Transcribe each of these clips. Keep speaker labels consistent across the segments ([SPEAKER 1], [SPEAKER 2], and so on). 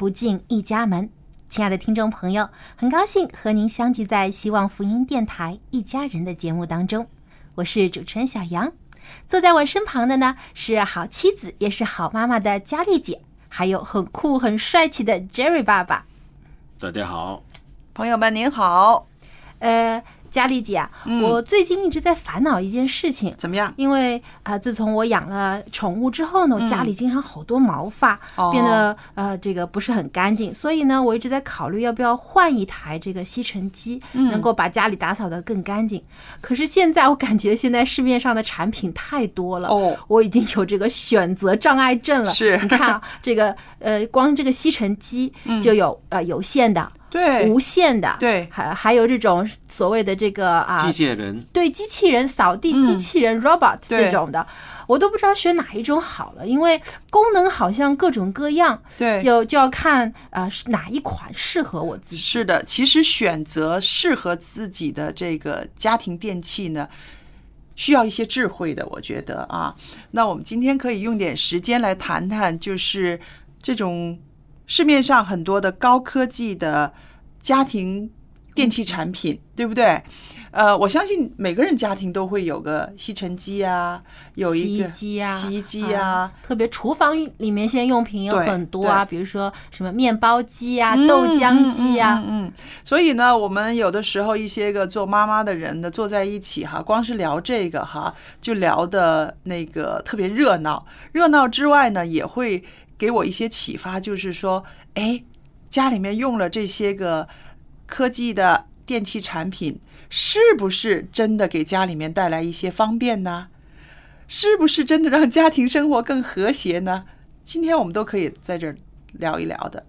[SPEAKER 1] 不进一家门。亲爱的听众朋友，很高兴和您相聚在希望福音电台《一家人》的节目当中，我是主持人小杨。坐在我身旁的呢是好妻子也是好妈妈的佳丽姐，还有很酷很帅气的 Jerry 爸爸。
[SPEAKER 2] 大家好，
[SPEAKER 3] 朋友们您好，
[SPEAKER 1] 呃，佳丽姐啊，
[SPEAKER 3] 嗯
[SPEAKER 1] 我最近一直在烦恼一件事情。
[SPEAKER 3] 怎么样？
[SPEAKER 1] 因为啊、自从我养了宠物之后呢，我家里经常好多毛发，变得呃这个不是很干净，所以呢，我一直在考虑要不要换一台这个吸尘机，
[SPEAKER 3] 嗯
[SPEAKER 1] 能够把家里打扫得更干净。可是现在我感觉现在市面上的产品太多了，
[SPEAKER 3] 哦
[SPEAKER 1] 我已经有这个选择障碍症了。
[SPEAKER 3] 是
[SPEAKER 1] 你看啊，这个呃，光这个吸尘机就有、呃有线的。
[SPEAKER 3] 嗯对。
[SPEAKER 1] 无线的，
[SPEAKER 3] 对。
[SPEAKER 1] 还还有这种所谓的这个啊，
[SPEAKER 2] 机械人。
[SPEAKER 1] 对机器人扫地
[SPEAKER 3] 嗯。
[SPEAKER 1] 机器人 robot 这种的，我都不知道选哪一种好了，因为功能好像各种各样，
[SPEAKER 3] 对，
[SPEAKER 1] 就就要看啊是哪一款适合我自己。
[SPEAKER 3] 是的，其实选择适合自己的这个家庭电器呢，需要一些智慧的，我觉得啊。那我们今天可以用点时间来谈谈，就是这种市面上很多的高科技的家庭电器产品，对不对？呃，我相信每个人家庭都会有个吸尘机啊，有
[SPEAKER 1] 洗衣
[SPEAKER 3] 一个
[SPEAKER 1] 机啊，
[SPEAKER 3] 洗衣机啊，
[SPEAKER 1] 特别厨房里面现在用品有很多啊，比如说什么面包机啊、
[SPEAKER 3] 嗯
[SPEAKER 1] 豆浆机呀、
[SPEAKER 3] 嗯嗯嗯所以呢，我们有的时候一些个做妈妈的人呢，坐在一起哈，光是聊这个哈，就聊的那个特别热闹。热闹之外呢，也会给我一些启发，就是说，哎，家里面用了这些个科技的电器产品，是不是真的给家里面带来一些方便呢？是不是真的让家庭生活更和谐呢？今天我们都可以在这儿聊一聊的。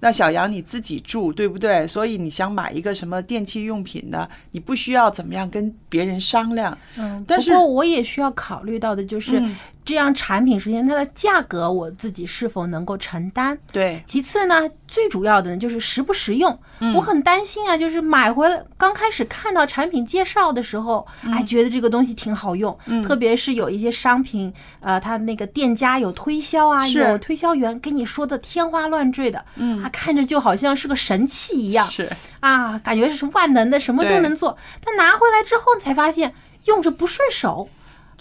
[SPEAKER 3] 那小杨你自己住对不对？所以你想买一个什么电器用品呢？你不需要怎么样跟别人商量。
[SPEAKER 1] 嗯，
[SPEAKER 3] 但是
[SPEAKER 1] 不过我也需要考虑到的就是，
[SPEAKER 3] 嗯
[SPEAKER 1] 这样产品首先它的价格我自己是否能够承担。
[SPEAKER 3] 对，
[SPEAKER 1] 其次呢，最主要的呢就是实不实用。
[SPEAKER 3] 嗯。
[SPEAKER 1] 我很担心啊，就是买回来刚开始看到产品介绍的时候，哎，觉得这个东西挺好用，
[SPEAKER 3] 嗯。
[SPEAKER 1] 特别是有一些商品，呃，它那个店家有推销啊，有推销员给你说的天花乱坠的，嗯，啊，看着就好像是个神器一样，
[SPEAKER 3] 是。
[SPEAKER 1] 啊，感觉是万能的，什么都能做。但拿回来之后才发现用着不顺手。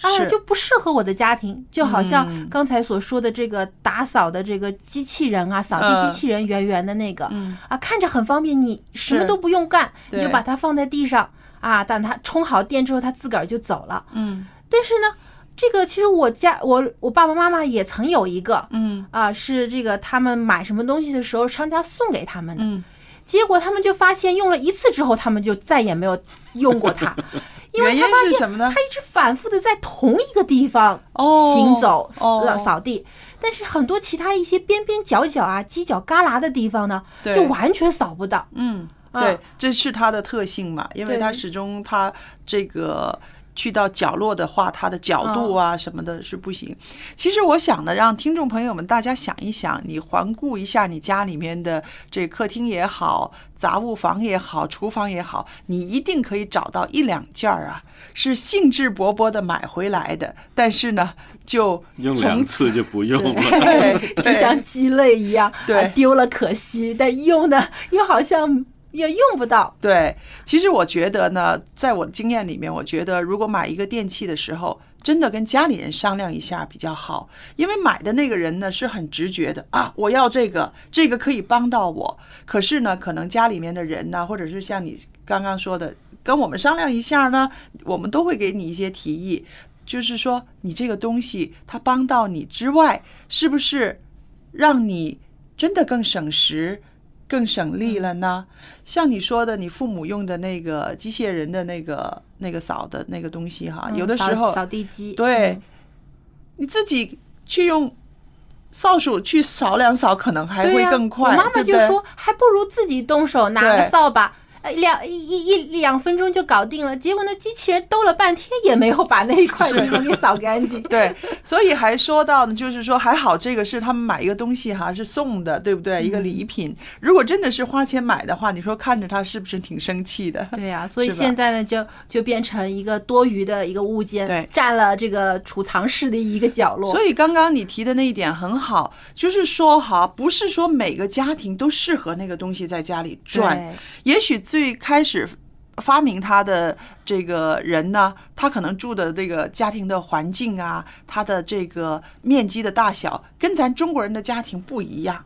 [SPEAKER 1] 哎呀，
[SPEAKER 3] 是。
[SPEAKER 1] 就不适合我的家庭，就好像
[SPEAKER 3] 嗯。
[SPEAKER 1] 刚才所说的这个打扫的这个机器人啊，扫地
[SPEAKER 3] 嗯。
[SPEAKER 1] 机器人圆圆的那个
[SPEAKER 3] 嗯。
[SPEAKER 1] 啊，看着很方便，你什么都不用干，你就把它放在地上啊，等它充好电之后，它自个儿就走了。
[SPEAKER 3] 嗯。
[SPEAKER 1] 但是呢，这个其实我家我我爸爸妈妈也曾有一个
[SPEAKER 3] 嗯。
[SPEAKER 1] 啊，是这个他们买什么东西的时候，商家送给他们的。
[SPEAKER 3] 嗯，
[SPEAKER 1] 结果他们就发现用了一次之后，他们就再也没有用过它，因为他发现
[SPEAKER 3] 什么呢？
[SPEAKER 1] 他一直反复的在同一个地方
[SPEAKER 3] 哦
[SPEAKER 1] 行走、
[SPEAKER 3] 哦
[SPEAKER 1] 呃扫地，但是很多其他一些边边角角啊、犄角旮旯的地方呢，就完全扫不到。
[SPEAKER 3] 嗯，
[SPEAKER 1] 啊。
[SPEAKER 3] 对，这是它的特性嘛，因为它始终它这个去到角落的话它的角度啊什么的是不行。其实我想呢，让听众朋友们大家想一想，你环顾一下你家里面的这客厅也好，杂物房也好，厨房也好，你一定可以找到一两件儿啊，是兴致勃勃的买回来的，但是呢，就
[SPEAKER 2] 用
[SPEAKER 3] 从
[SPEAKER 2] 两次就不用了。
[SPEAKER 3] 对，
[SPEAKER 1] 就像鸡肋一样，
[SPEAKER 3] 对
[SPEAKER 1] 啊丢了可惜，但用呢又好像也用不到。
[SPEAKER 3] 对，其实我觉得呢，在我的经验里面，我觉得如果买一个电器的时候，真的跟家里人商量一下比较好，因为买的那个人呢是很直觉的啊，我要这个，这个可以帮到我。可是呢，可能家里面的人呢，或者是像你刚刚说的，跟我们商量一下呢，我们都会给你一些提议，就是说你这个东西它帮到你之外，是不是让你真的更省时？更省力了呢？像你说的，你父母用的那个机械人的那个那个扫的那个东西哈，
[SPEAKER 1] 嗯
[SPEAKER 3] 有的时候
[SPEAKER 1] 扫扫地机，
[SPEAKER 3] 对
[SPEAKER 1] 嗯，
[SPEAKER 3] 你自己去用扫帚去扫两扫，可能还会更快。
[SPEAKER 1] 我妈妈就说，还不如自己动手拿个扫把。呃，两一一一两分钟就搞定了，结果那机器人兜了半天也没有把那一块地方给扫干净。
[SPEAKER 3] 对，所以还说到呢，就是说还好这个是他们买一个东西哈是送的，对不对？一个礼品。如果真的是花钱买的话，你说看着他是不是挺生气的？
[SPEAKER 1] 对呀、所以现在呢，就就变成一个多余的一个物件，
[SPEAKER 3] 对
[SPEAKER 1] 占了这个储藏室的一个角落。
[SPEAKER 3] 所以刚刚你提的那一点很好，就是说哈，不是说每个家庭都适合那个东西在家里转。也许最开始发明它的这个人呢，他可能住的这个家庭的环境啊，他的这个面积的大小，跟咱中国人的家庭不一样。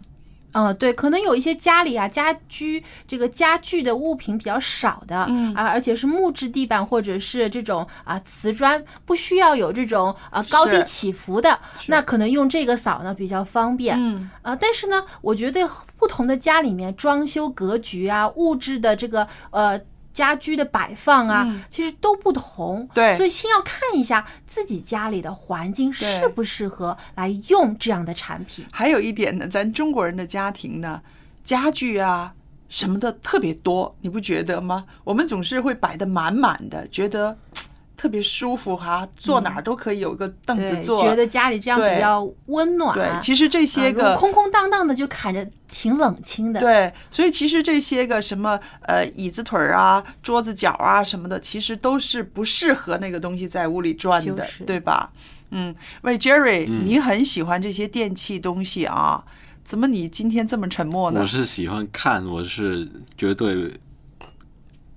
[SPEAKER 1] 嗯，对，可能有一些家里啊，家居这个家具的物品比较少的，
[SPEAKER 3] 嗯
[SPEAKER 1] 啊，而且是木质地板或者是这种啊瓷砖，不需要有这种啊高低起伏的，那可能用这个扫呢比较方便。
[SPEAKER 3] 嗯，
[SPEAKER 1] 啊，但是呢，我觉得不同的家里面装修格局啊，物质的这个呃。家居的摆放啊，
[SPEAKER 3] 嗯
[SPEAKER 1] 其实都不同，
[SPEAKER 3] 对
[SPEAKER 1] 所以先要看一下自己家里的环境适不适合来用这样的产品。
[SPEAKER 3] 还有一点呢，咱中国人的家庭呢，家具啊什么的特别多，你不觉得吗？我们总是会摆的满满的，觉得嘖特别舒服哈，坐哪儿都可以有个凳子
[SPEAKER 1] 对，
[SPEAKER 3] 坐。
[SPEAKER 1] 觉得家里这样比较温暖。
[SPEAKER 3] 对，其实这些个、
[SPEAKER 1] 空空荡荡的，就看着挺冷清的。，
[SPEAKER 3] 对，所以其实这些个什么呃椅子腿儿啊、桌子角啊什么的，其实都是不适合那个东西在屋里转的，
[SPEAKER 1] 就是
[SPEAKER 3] 对吧？嗯，喂，Jerry，、你很喜欢这些电器东西啊？怎么你今天这么沉默呢
[SPEAKER 2] 我？是喜欢看，我是绝对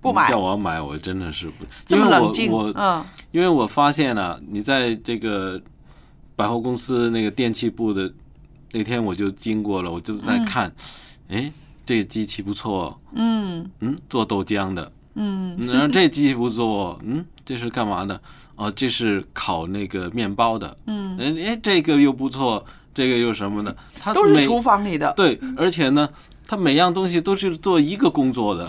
[SPEAKER 3] 不买。
[SPEAKER 2] 叫我买，我真的是不，
[SPEAKER 3] 这么
[SPEAKER 2] 因为
[SPEAKER 3] 冷静，
[SPEAKER 2] 我我
[SPEAKER 3] 嗯，
[SPEAKER 2] 因为我发现了、你在这个百货公司那个电器部的那天，我就经过了，我就在看，哎、这个机器不错，
[SPEAKER 3] 嗯。
[SPEAKER 2] 嗯，做豆浆的，
[SPEAKER 3] 嗯。
[SPEAKER 2] 然后这机器不错，嗯，这是干嘛的？哦，这是烤那个面包的，
[SPEAKER 3] 嗯，
[SPEAKER 2] 哎哎，这个又不错，这个又什么的，它
[SPEAKER 3] 都是厨房里的。
[SPEAKER 2] 对，而且呢，它每样东西都是做一个工作的。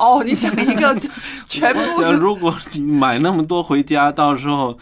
[SPEAKER 3] 哦，你想一个 全部是
[SPEAKER 2] 如果你买那么多回家，到时候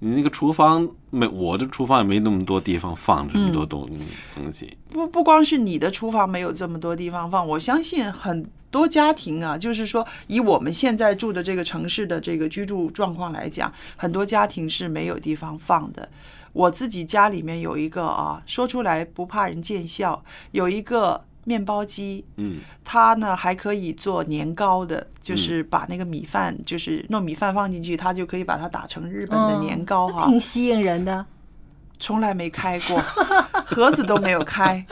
[SPEAKER 2] 你那个厨房没，我的厨房也没那么多地方放这么多东东西。
[SPEAKER 3] 不不光是你的厨房没有这么多地方放，我相信很多家庭啊，就是说以我们现在住的这个城市的这个居住状况来讲，很多家庭是没有地方放的。我自己家里面有一个啊，说出来不怕人见笑，有一个面包机，
[SPEAKER 2] 嗯，
[SPEAKER 3] 它呢还可以做年糕的，就是把那个米饭，就是糯米饭放进去，它就可以把它打成日本的年糕哈。
[SPEAKER 1] 挺吸引人的。
[SPEAKER 3] 从来没开过，盒子都没有开。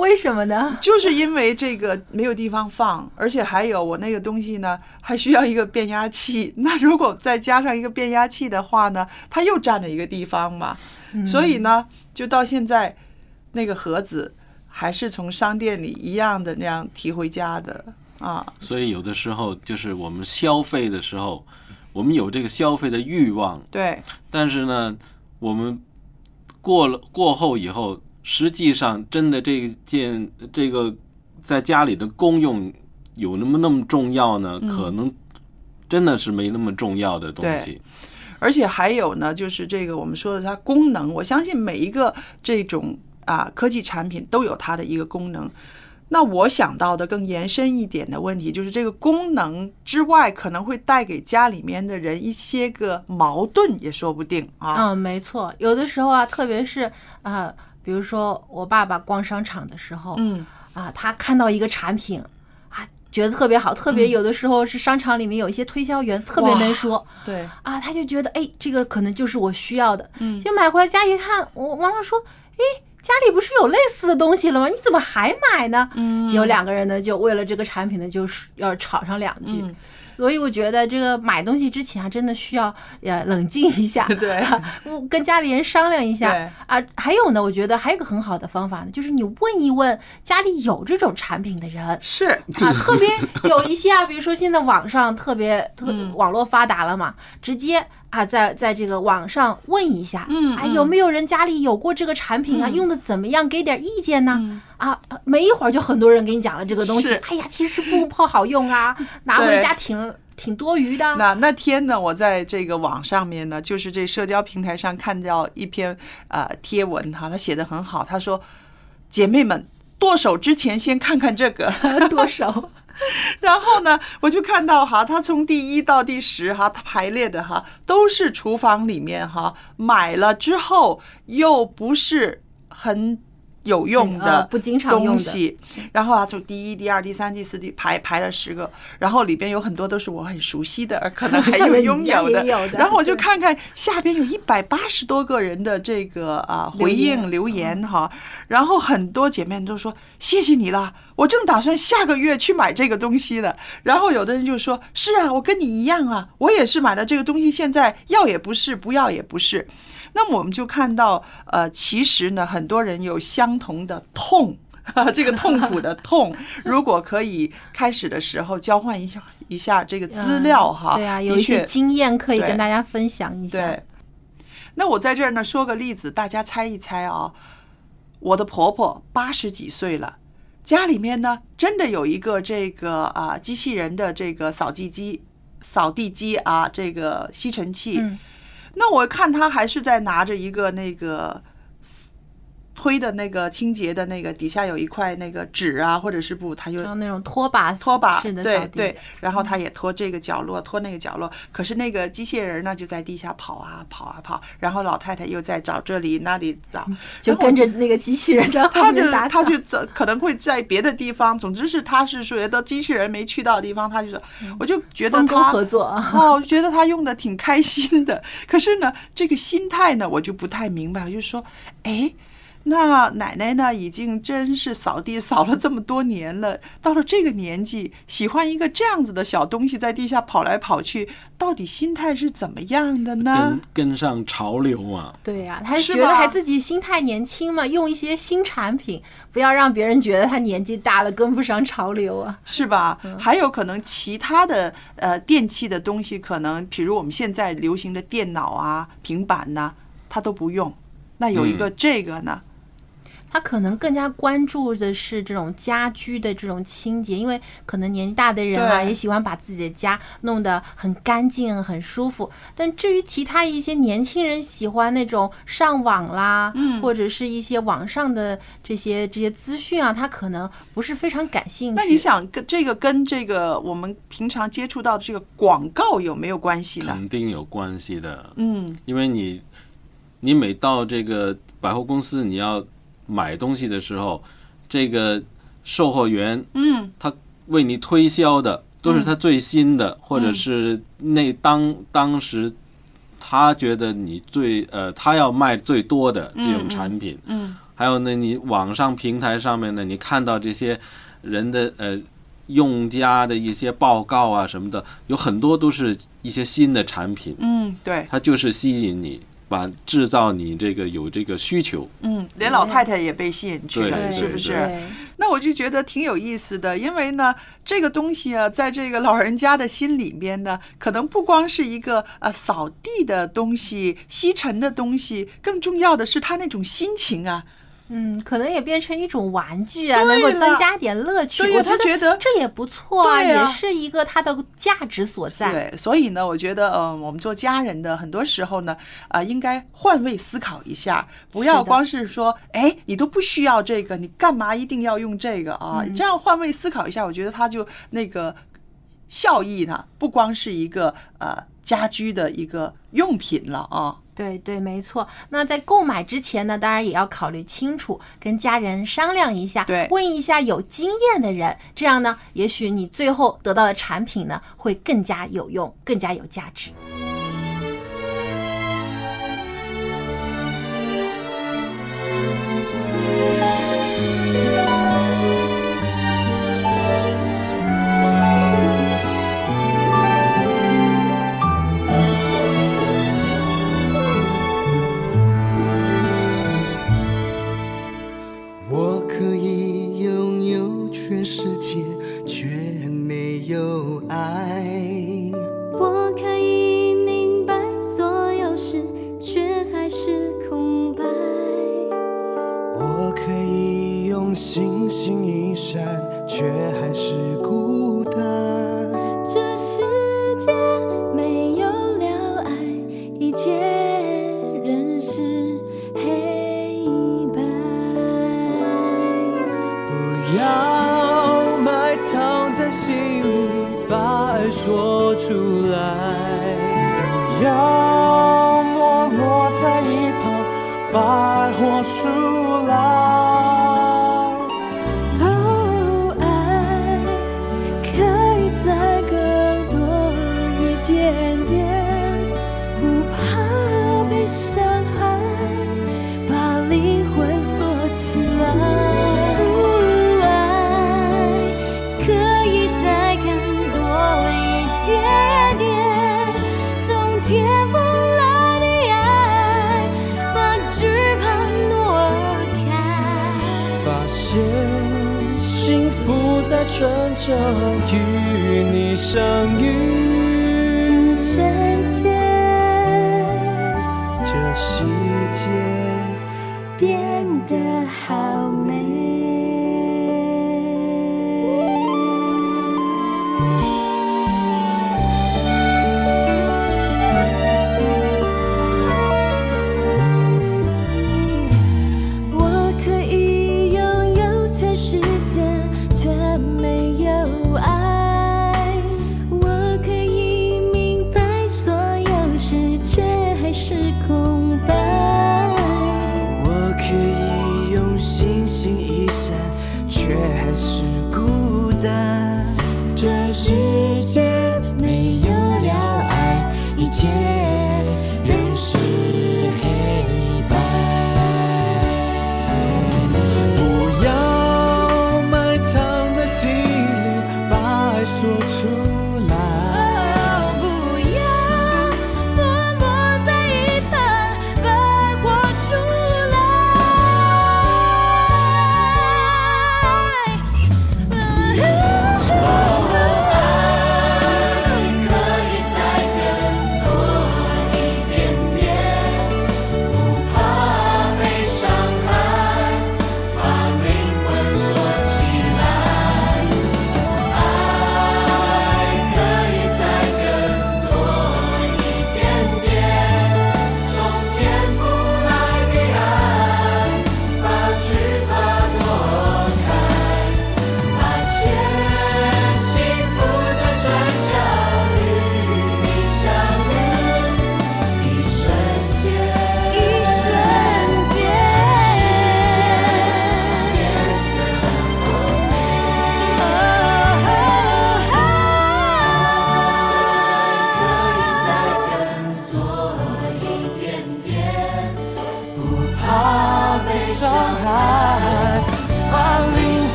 [SPEAKER 1] 为什么呢？
[SPEAKER 3] 就是因为这个没有地方放，而且还有我那个东西呢，还需要一个变压器。那如果再加上一个变压器的话呢，它又占了一个地方嘛。所以呢，就到现在那个盒子还是从商店里一样的那样提回家的啊。
[SPEAKER 2] 所以有的时候就是我们消费的时候，我们有这个消费的欲望，
[SPEAKER 3] 对
[SPEAKER 2] 但是呢，我们过了过后以后，实际上真的这件这个在家里的功用有那么那么重要呢？可能真的是没那么重要的东西。
[SPEAKER 3] 而且还有呢，就是这个我们说的它功能，我相信每一个这种啊科技产品都有它的一个功能。那我想到的更延伸一点的问题，就是这个功能之外，可能会带给家里面的人一些个矛盾，也说不定啊。
[SPEAKER 1] 嗯，没错，有的时候啊，特别是啊、比如说我爸爸逛商场的时候，
[SPEAKER 3] 嗯
[SPEAKER 1] 啊，他看到一个产品啊，觉得特别好，特别有的时候是商场里面有一些推销员特别能说
[SPEAKER 3] 对，
[SPEAKER 1] 啊，他就觉得哎，这个可能就是我需要的，
[SPEAKER 3] 嗯
[SPEAKER 1] 就买回来家一看，我妈妈说，哎，家里不是有类似的东西了吗？你怎么还买呢？
[SPEAKER 3] 嗯
[SPEAKER 1] 结果两个人呢，就为了这个产品呢，就是要吵上两句。
[SPEAKER 3] 嗯
[SPEAKER 1] 所以我觉得这个买东西之前啊，真的需要呃冷静一下，
[SPEAKER 3] 对
[SPEAKER 1] 我 跟家里人商量一下
[SPEAKER 3] 对
[SPEAKER 1] 啊。还有呢，我觉得还有个很好的方法呢，就是你问一问家里有这种产品的人。
[SPEAKER 3] 是，
[SPEAKER 1] 啊，特别有一些啊，比如说现在网上特别特
[SPEAKER 3] 嗯
[SPEAKER 1] 网络发达了嘛，直接啊在在这个网上问一下，哎，
[SPEAKER 3] 嗯哎
[SPEAKER 1] 有没有人家里有过这个产品啊？
[SPEAKER 3] 嗯
[SPEAKER 1] 用的怎么样？给点意见呢？
[SPEAKER 3] 嗯
[SPEAKER 1] 啊，没一会儿就很多人给你讲了这个东西，哎呀，其实不不好用啊，拿回家挺挺多余的。
[SPEAKER 3] 那那天呢，我在这个网上面呢，就是这社交平台上看到一篇呃贴文哈，他写的很好，他说姐妹们剁手之前先看看这个，
[SPEAKER 1] 剁手，
[SPEAKER 3] 然后呢，我就看到哈，他从第一到第十哈，他排列的哈都是厨房里面哈买了之后又不是很。有用
[SPEAKER 1] 呃
[SPEAKER 3] 的
[SPEAKER 1] 不经常用的。
[SPEAKER 3] 东西，然后啊，就第一、第二、第三、第四、第排排了十个，然后里边有很多都是我很熟悉的，而可能还有拥有的。然后我就看看下边有一百八十多个人的这个啊回应留言哈，然后很多姐妹都说谢谢你啦，我正打算下个月去买这个东西的。然后有的人就说是啊，我跟你一样啊，我也是买了这个东西，现在要也不是，不要也不是。那么我们就看到，呃，其实呢，很多人有相同的痛，这个痛苦的痛，如果可以开始的时候交换一下一下这个资料哈，
[SPEAKER 1] 对啊，有一些经验可以跟大家分享一下。
[SPEAKER 3] 对，那我在这儿呢说个例子，大家猜一猜啊、我的婆婆八十几岁了，家里面呢真的有一个这个啊机器人的这个扫地机、扫地机啊，这个吸尘器。
[SPEAKER 1] 嗯
[SPEAKER 3] 那我看他还是在拿着一个那个。推的那个清洁的那个底下有一块那个纸啊，或者是布，它就
[SPEAKER 1] 像那种拖把
[SPEAKER 3] 拖把，
[SPEAKER 1] 式的
[SPEAKER 3] 对对，然后他也拖这个角落，拖那个角落。可是那个机器人呢，就在地下跑啊跑啊跑，然后老太太又在找这里那里找，
[SPEAKER 1] 就跟着那个机器人在后
[SPEAKER 3] 他就
[SPEAKER 1] 面打扫。
[SPEAKER 3] 他就走，可能会在别的地方。总之是他是觉得机器人没去到的地方，他就说，我就觉得他
[SPEAKER 1] 合作啊
[SPEAKER 3] 哦，我觉得他用的挺开心的。可是呢，这个心态呢，我就不太明白。我就说，哎。那奶奶呢，已经真是扫地扫了这么多年了，到了这个年纪，喜欢一个这样子的小东西在地下跑来跑去，到底心态是怎么样的呢
[SPEAKER 2] 跟？跟上潮流啊。
[SPEAKER 1] 对呀、他觉得还自己心态年轻嘛，用一些新产品，不要让别人觉得他年纪大了跟不上潮流啊。
[SPEAKER 3] 是吧？
[SPEAKER 1] 嗯
[SPEAKER 3] 还有可能其他的呃电器的东西，可能比如我们现在流行的电脑啊、平板呐、他都不用。那有一个这个呢，
[SPEAKER 1] 他可能更加关注的是这种家居的这种清洁，因为可能年纪大的人啊，也喜欢把自己的家弄得很干净、很舒服。但至于其他一些年轻人喜欢那种上网啦，
[SPEAKER 3] 嗯
[SPEAKER 1] 或者是一些网上的这些这些资讯啊，他可能不是非常感兴趣。
[SPEAKER 3] 那你想跟这个跟这个我们平常接触到的这个广告有没有关系呢？
[SPEAKER 2] 肯定有关系的，
[SPEAKER 3] 嗯
[SPEAKER 2] 因为你你每到这个百货公司，你要买东西的时候，这个售货员
[SPEAKER 3] 嗯。
[SPEAKER 2] 他为你推销的都是他最新的，或者是那当当时他觉得你最呃他要卖最多的这种产品。
[SPEAKER 3] 嗯。
[SPEAKER 2] 还有呢，你网上平台上面呢，你看到这些人的呃用家的一些报告啊什么的，有很多都是一些新的产品，
[SPEAKER 3] 嗯，对，
[SPEAKER 2] 它就是吸引你，把制造你这个有这个需求。
[SPEAKER 3] 嗯，连老太太也被吸引去了，
[SPEAKER 2] 对
[SPEAKER 3] 是不是？那我就觉得挺有意思的，因为呢，这个东西啊，在这个老人家的心里边呢，可能不光是一个呃扫地的东西、吸尘的东西，更重要的是他那种心情啊。
[SPEAKER 1] 嗯，可能也变成一种玩具啊，
[SPEAKER 3] 对
[SPEAKER 1] 能够增加点乐趣。我
[SPEAKER 3] 他觉得
[SPEAKER 1] 这也不错啊，也是一个它的价值所在。
[SPEAKER 3] 对，所以呢，我觉得，呃，我们做家人的，很多时候呢，啊、应该换位思考一下，不要光是说，哎，你都不需要这个，你干嘛一定要用这个啊？
[SPEAKER 1] 嗯
[SPEAKER 3] 这样换位思考一下，我觉得它就那个效益呢，不光是一个呃家居的一个用品了啊。
[SPEAKER 1] 对对，没错。那在购买之前呢，当然也要考虑清楚，跟家人商量一下，
[SPEAKER 3] 对
[SPEAKER 1] 问一下有经验的人，这样呢，也许你最后得到的产品呢，会更加有用，更加有价值。
[SPEAKER 4] 转角与你相遇，
[SPEAKER 5] 瞬间，
[SPEAKER 4] 这世界
[SPEAKER 5] 变得好美。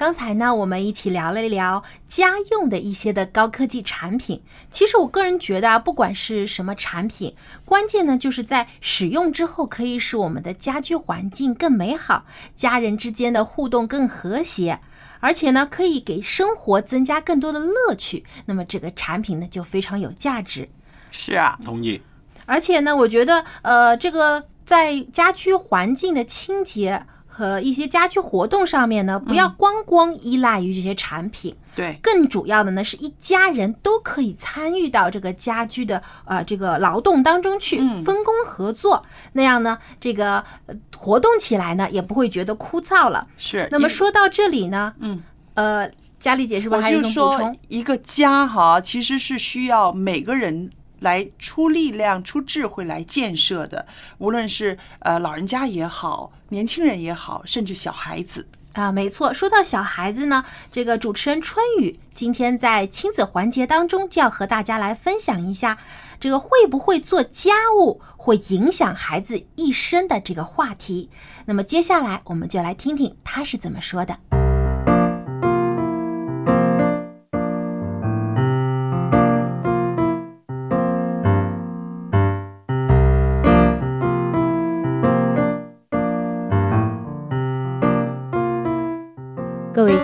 [SPEAKER 1] 刚才呢，我们一起聊了一聊家用的一些的高科技产品。其实我个人觉得啊，不管是什么产品，关键呢就是在使用之后可以使我们的家居环境更美好，家人之间的互动更和谐，而且呢可以给生活增加更多的乐趣。那么这个产品呢就非常有价值。
[SPEAKER 3] 是啊，
[SPEAKER 2] 同意。
[SPEAKER 1] 而且呢，我觉得呃，这个在家居环境的清洁。和一些家居活动上面呢，不要光光依赖于这些产品，
[SPEAKER 3] 对，
[SPEAKER 1] 更主要的呢是一家人都可以参与到这个家居的呃这个劳动当中去，分工合作，那样呢这个呃活动起来呢也不会觉得枯燥了。
[SPEAKER 3] 是。
[SPEAKER 1] 那么说到这里呢，
[SPEAKER 3] 嗯，
[SPEAKER 1] 呃，佳丽姐是不是还有一种补充？
[SPEAKER 3] 一个家哈，其实是需要每个人。来出力量、出智慧来建设的，无论是呃老人家也好，年轻人也好，甚至小孩子
[SPEAKER 1] 啊，没错。说到小孩子呢，这个主持人春雨今天在亲子环节当中就要和大家来分享一下，这个会不会做家务会影响孩子一生的这个话题。那么接下来我们就来听听他是怎么说的。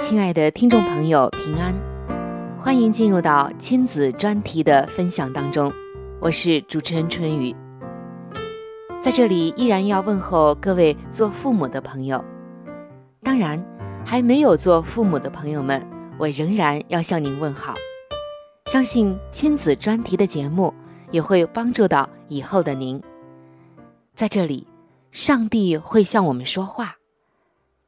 [SPEAKER 6] 亲爱的听众朋友，平安，欢迎进入到亲子专题的分享当中。我是主持人春雨，在这里依然要问候各位做父母的朋友。当然，还没有做父母的朋友们，我仍然要向您问好。相信亲子专题的节目也会帮助到以后的您。在这里，上帝会向我们说话。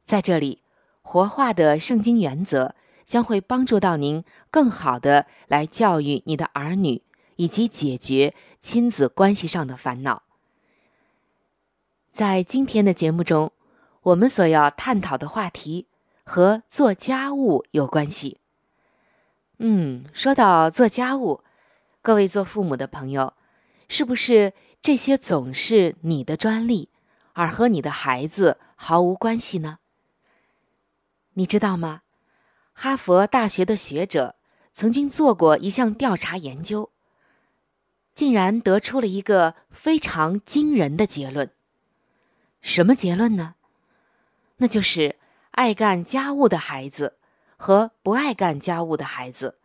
[SPEAKER 6] 在这里。活化的圣经原则将会帮助到您更好的来教育你的儿女，以及解决亲子关系上的烦恼。在今天的节目中，我们所要探讨的话题和做家务有关系。嗯，说到做家务，各位做父母的朋友，是不是这些总是你的专利，而和你的孩子毫无关系呢？你知道吗？哈佛大学的学者曾经做过一项调查研究，竟然得出了一个非常惊人的结论。什么结论呢？那就是爱干家务的孩子和不爱干家务的孩子，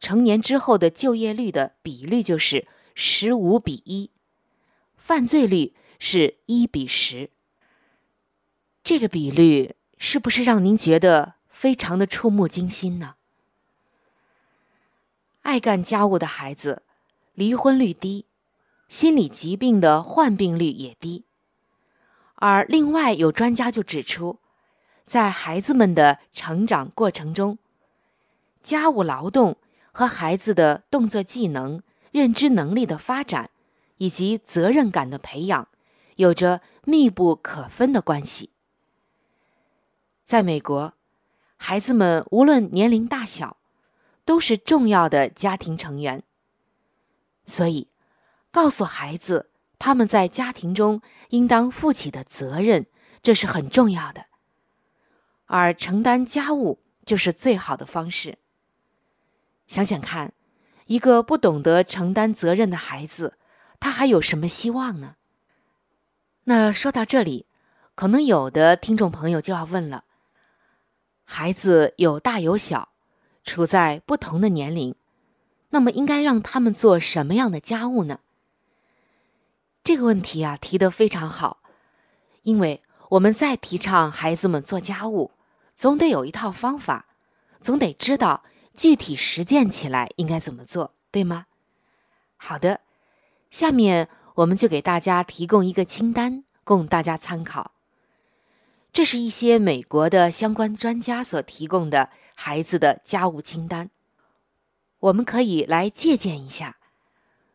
[SPEAKER 6] 成年之后的就业率的比率就是十五比一，犯罪率是一比十。这个比率。是不是让您觉得非常的触目惊心呢？爱干家务的孩子，离婚率低，心理疾病的患病率也低。而另外有专家就指出，在孩子们的成长过程中，家务劳动和孩子的动作技能、认知能力的发展，以及责任感的培养，有着密不可分的关系。在美国，孩子们无论年龄大小，都是重要的家庭成员。所以，告诉孩子他们在家庭中应当负起的责任，这是很重要的。而承担家务就是最好的方式。想想看，一个不懂得承担责任的孩子，他还有什么希望呢？那说到这里，可能有的听众朋友就要问了。孩子有大有小，处在不同的年龄，那么应该让他们做什么样的家务呢？这个问题啊提得非常好，因为我们在提倡孩子们做家务，总得有一套方法，总得知道具体实践起来应该怎么做，对吗？好的，下面我们就给大家提供一个清单，供大家参考。这是一些美国的相关专家所提供的孩子的家务清单，我们可以来借鉴一下。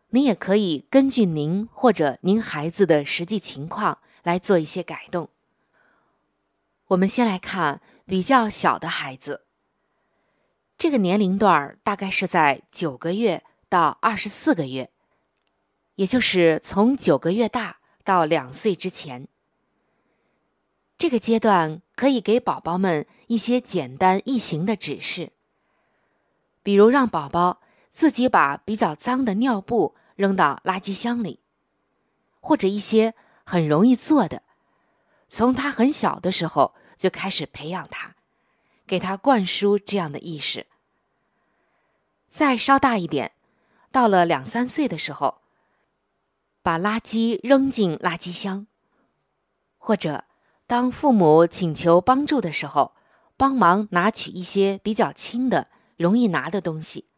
[SPEAKER 6] 您也可以根据您或者您孩子的实际情况来做一些改动。我们先来看比较小的孩子，这个年龄段大概是在九个月到二十四个月，也就是从九个月大到两岁之前。这个阶段可以给宝宝们一些简单易行的指示，比如让宝宝自己把比较脏的尿布扔到垃圾箱里，或者一些很容易做的，从他很小的时候就开始培养他，给他灌输这样的意识。再稍大一点，到了两三岁的时候，把垃圾扔进垃圾箱，或者。当父母请求帮助的时候，帮忙拿取一些比较轻的、容易拿的东西。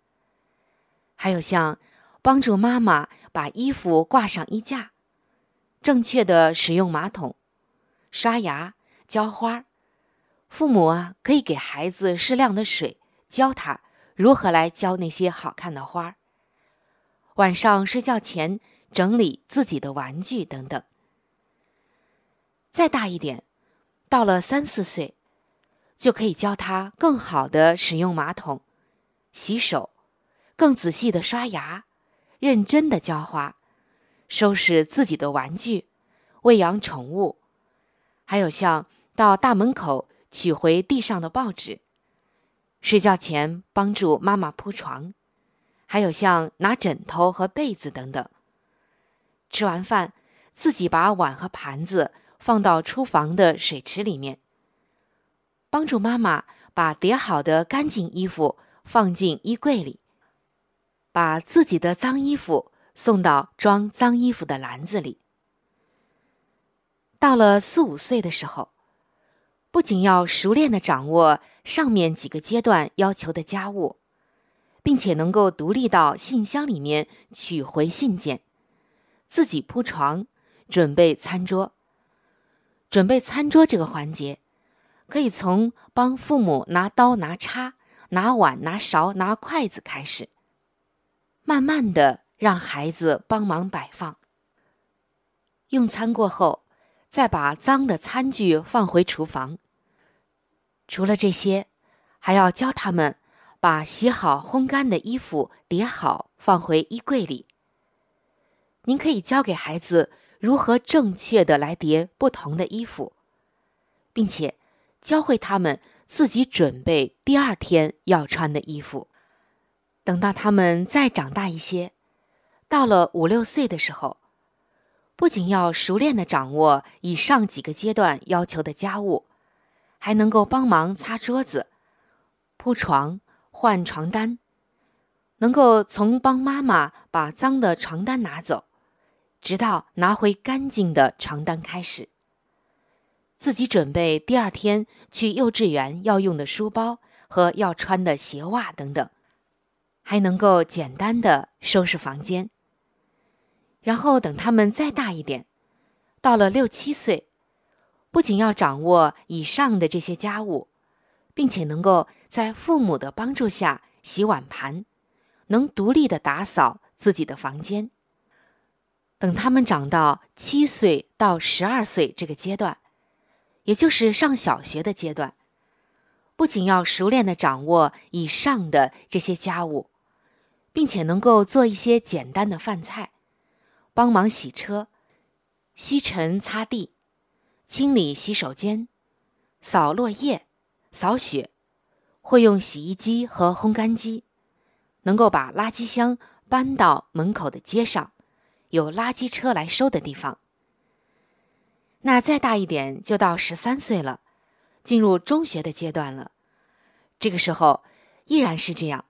[SPEAKER 6] 还有像帮助妈妈把衣服挂上衣架，正确的使用马桶、刷牙、浇花。父母啊，可以给孩子适量的水，教他如何来浇那些好看的花。晚上睡觉前整理自己的玩具等等。再大一点，到了三四岁，就可以教他更好的使用马桶、洗手，更仔细的刷牙，认真的浇花，收拾自己的玩具，喂养宠物，还有像到大门口取回地上的报纸，睡觉前帮助妈妈铺床，还有像拿枕头和被子等等。吃完饭，自己把碗和盘子。放到厨房的水池里面，帮助妈妈把叠好的干净衣服放进衣柜里，把自己的脏衣服送到装脏衣服的篮子里。到了四五岁的时候，不仅要熟练的掌握上面几个阶段要求的家务，并且能够独立到信箱里面取回信件，自己铺床，准备餐桌。准备餐桌这个环节，可以从帮父母拿刀、拿叉、拿碗、拿勺、拿筷子开始，慢慢的让孩子帮忙摆放。用餐过后，再把脏的餐具放回厨房。除了这些，还要教他们把洗好、烘干的衣服叠好，放回衣柜里。您可以教给孩子。如何正确的来叠不同的衣服，并且教会他们自己准备第二天要穿的衣服。等到他们再长大一些，到了五六岁的时候，不仅要熟练的掌握以上几个阶段要求的家务，还能够帮忙擦桌子、铺床、换床单，能够从帮妈妈把脏的床单拿走。直到拿回干净的床单开始，自己准备第二天去幼稚园要用的书包和要穿的鞋袜等等，还能够简单的收拾房间。然后等他们再大一点，到了六七岁，不仅要掌握以上的这些家务，并且能够在父母的帮助下洗碗盘，能独立的打扫自己的房间。等他们长到七岁到十二岁这个阶段，也就是上小学的阶段，不仅要熟练的掌握以上的这些家务，并且能够做一些简单的饭菜，帮忙洗车、吸尘、擦地、清理洗手间、扫落叶、扫雪，会用洗衣机和烘干机，能够把垃圾箱搬到门口的街上。有垃圾车来收的地方。那再大一点，就到十三岁了，进入中学的阶段了。这个时候依然是这样，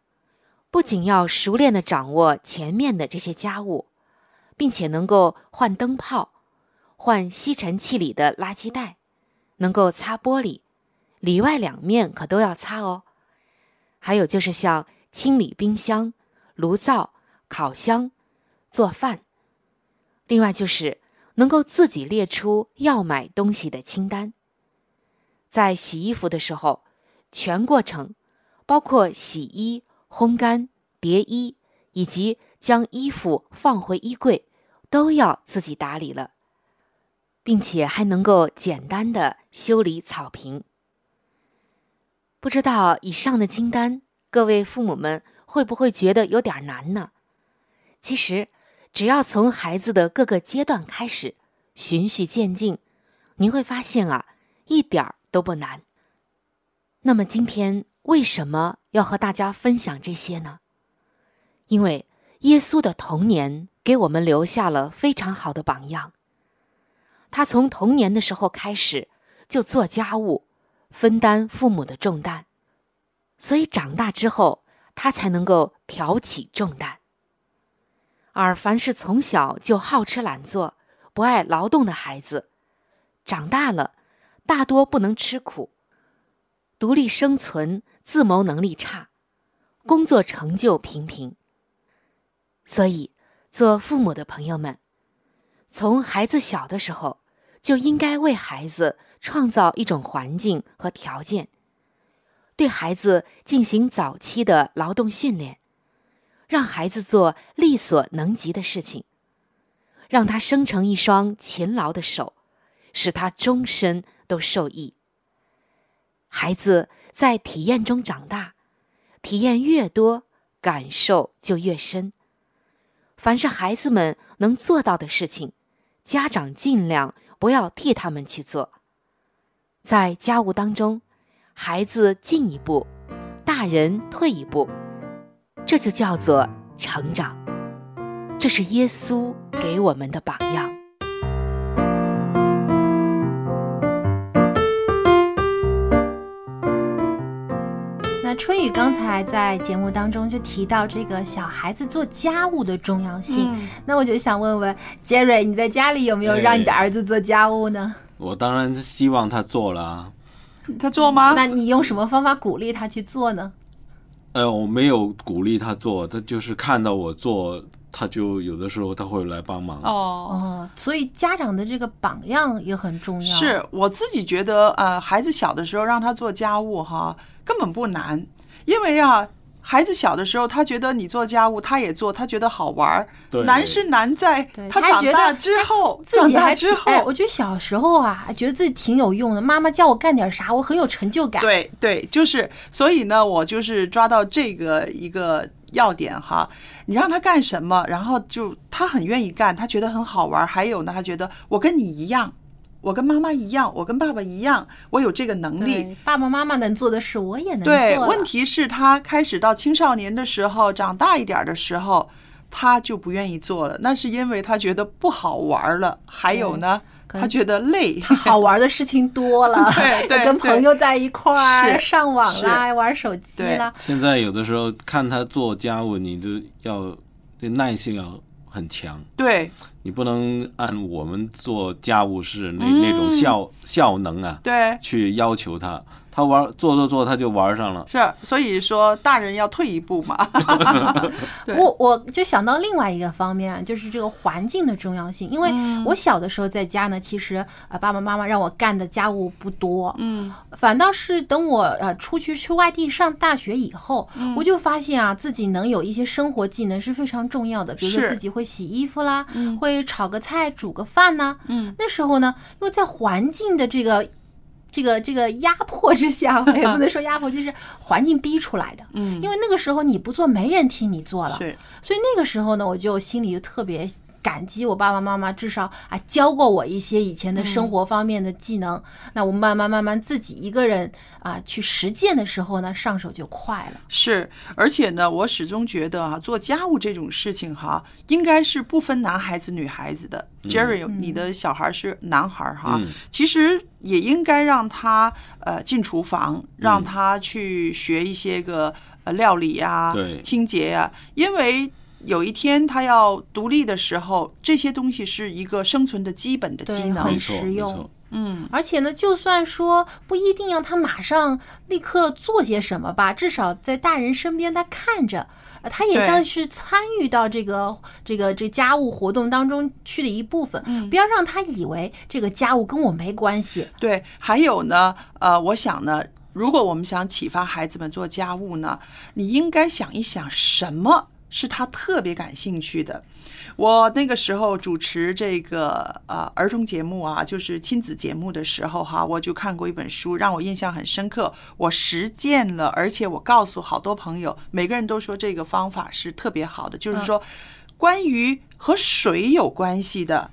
[SPEAKER 6] 不仅要熟练的掌握前面的这些家务，并且能够换灯泡、换吸尘器里的垃圾袋，能够擦玻璃，里外两面可都要擦哦。还有就是像清理冰箱、炉灶、烤箱、做饭。另外就是能够自己列出要买东西的清单，在洗衣服的时候，全过程，包括洗衣、烘干、叠衣，以及将衣服放回衣柜，都要自己打理了，并且还能够简单的修理草坪。不知道以上的清单，各位父母们会不会觉得有点难呢？其实，只要从孩子的各个阶段开始，循序渐进，您会发现啊，一点儿都不难。那么今天为什么要和大家分享这些呢？因为耶稣的童年给我们留下了非常好的榜样。他从童年的时候开始就做家务，分担父母的重担，所以长大之后他才能够挑起重担。而凡是从小就好吃懒做、不爱劳动的孩子，长大了大多不能吃苦，独立生存、自谋能力差，工作成就平平。所以，做父母的朋友们，从孩子小的时候就应该为孩子创造一种环境和条件，对孩子进行早期的劳动训练。让孩子做力所能及的事情，让他生成一双勤劳的手，使他终身都受益。孩子在体验中长大，体验越多，感受就越深。凡是孩子们能做到的事情，家长尽量不要替他们去做。在家务当中，孩子进一步，大人退一步。这就叫做成长，这是耶稣给我们的榜样。
[SPEAKER 1] 那春雨刚才在节目当中就提到这个小孩子做家务的重要性，
[SPEAKER 3] 嗯
[SPEAKER 1] 那我就想问问杰瑞，你在家里有没有让你的儿子做家务呢？
[SPEAKER 2] 我当然希望他做了啊。
[SPEAKER 3] 他做吗？
[SPEAKER 1] 那你用什么方法鼓励他去做呢？
[SPEAKER 2] 呃，我没有鼓励他做，他就是看到我做，他就有的时候他会来帮忙。
[SPEAKER 3] 哦，
[SPEAKER 1] 哦，所以家长的这个榜样也很重要。
[SPEAKER 3] 是我自己觉得，呃，孩子小的时候让他做家务哈，根本不难，因为啊，孩子小的时候他觉得你做家务，他也做，他觉得好玩儿。难是难在他长大之后，
[SPEAKER 1] 自
[SPEAKER 3] 长大
[SPEAKER 1] 己还挺
[SPEAKER 3] 之后，
[SPEAKER 1] 哎，我觉得小时候啊，觉得自己挺有用的。妈妈叫我干点啥，我很有成就感。
[SPEAKER 3] 对对，就是，所以呢，我就是抓到这个一个要点哈，你让他干什么，然后就他很愿意干，他觉得很好玩。还有呢，他觉得我跟你一样，我跟妈妈一样，我跟爸爸一样，我有这个能力。
[SPEAKER 1] 爸爸妈妈能做的事，我也能做
[SPEAKER 3] 对，问题是，他开始到青少年的时候，长大一点的时候，他就不愿意做了。那是因为他觉得不好玩了，还有呢，他觉得累。
[SPEAKER 1] 他好玩的事情多了，
[SPEAKER 3] 对对
[SPEAKER 1] 跟朋友在一块儿上网啦，玩手机
[SPEAKER 3] 对
[SPEAKER 1] 啦。
[SPEAKER 2] 现在有的时候看他做家务，你就要对耐性要很强，
[SPEAKER 3] 对
[SPEAKER 2] 你不能按我们做家务事那、
[SPEAKER 3] 嗯
[SPEAKER 2] 那种效效能啊，
[SPEAKER 3] 对，
[SPEAKER 2] 去要求他。他玩做做做，他就玩上了。
[SPEAKER 3] 是，所以说大人要退一步嘛。对
[SPEAKER 1] 我我就想到另外一个方面啊，就是这个环境的重要性。因为
[SPEAKER 3] 嗯
[SPEAKER 1] 我小的时候在家呢，其实呃爸爸妈妈让我干的家务不多，
[SPEAKER 3] 嗯，
[SPEAKER 1] 反倒是等我呃出去去外地上大学以后，
[SPEAKER 3] 嗯
[SPEAKER 1] 我就发现啊自己能有一些生活技能是非常重要的，比如说自己会洗衣服啦，
[SPEAKER 3] 嗯
[SPEAKER 1] 会炒个菜、煮个饭呐、
[SPEAKER 3] 嗯
[SPEAKER 1] 那时候呢，因为在环境的这个。这个这个压迫之下，也不能说压迫，就是环境逼出来的。
[SPEAKER 3] 嗯
[SPEAKER 1] 因为那个时候你不做，没人替你做了。
[SPEAKER 3] 是，
[SPEAKER 1] 所以那个时候呢，我就心里就特别感激我爸爸妈妈，至少啊教过我一些以前的生活方面的技能。那我慢慢慢慢自己一个人啊去实践的时候呢，上手就快了。
[SPEAKER 3] 是，而且呢，我始终觉得啊，做家务这种事情哈，应该是不分男孩子女孩子的。Jerry，你的小孩是男孩哈，
[SPEAKER 2] 嗯
[SPEAKER 3] 其实也应该让他呃进厨房，让他去学一些个呃料理呀、
[SPEAKER 2] 对
[SPEAKER 3] 清洁呀、因为。有一天他要独立的时候，这些东西是一个生存的基本的
[SPEAKER 1] 对
[SPEAKER 3] 技能。
[SPEAKER 1] 很实用。
[SPEAKER 3] 嗯，
[SPEAKER 1] 而且呢，就算说不一定要他马上立刻做些什么吧，至少在大人身边他看着，呃他也像是参与到这个这个这家务活动当中去的一部分，
[SPEAKER 3] 嗯。
[SPEAKER 1] 不要让他以为这个家务跟我没关系。
[SPEAKER 3] 对，还有呢，呃，我想呢，如果我们想启发孩子们做家务呢，你应该想一想什么是他特别感兴趣的。我那个时候主持这个呃儿童节目啊，就是亲子节目的时候哈，我就看过一本书，让我印象很深刻。我实践了，而且我告诉好多朋友，每个人都说这个方法是特别好的，就是说关于和水有关系的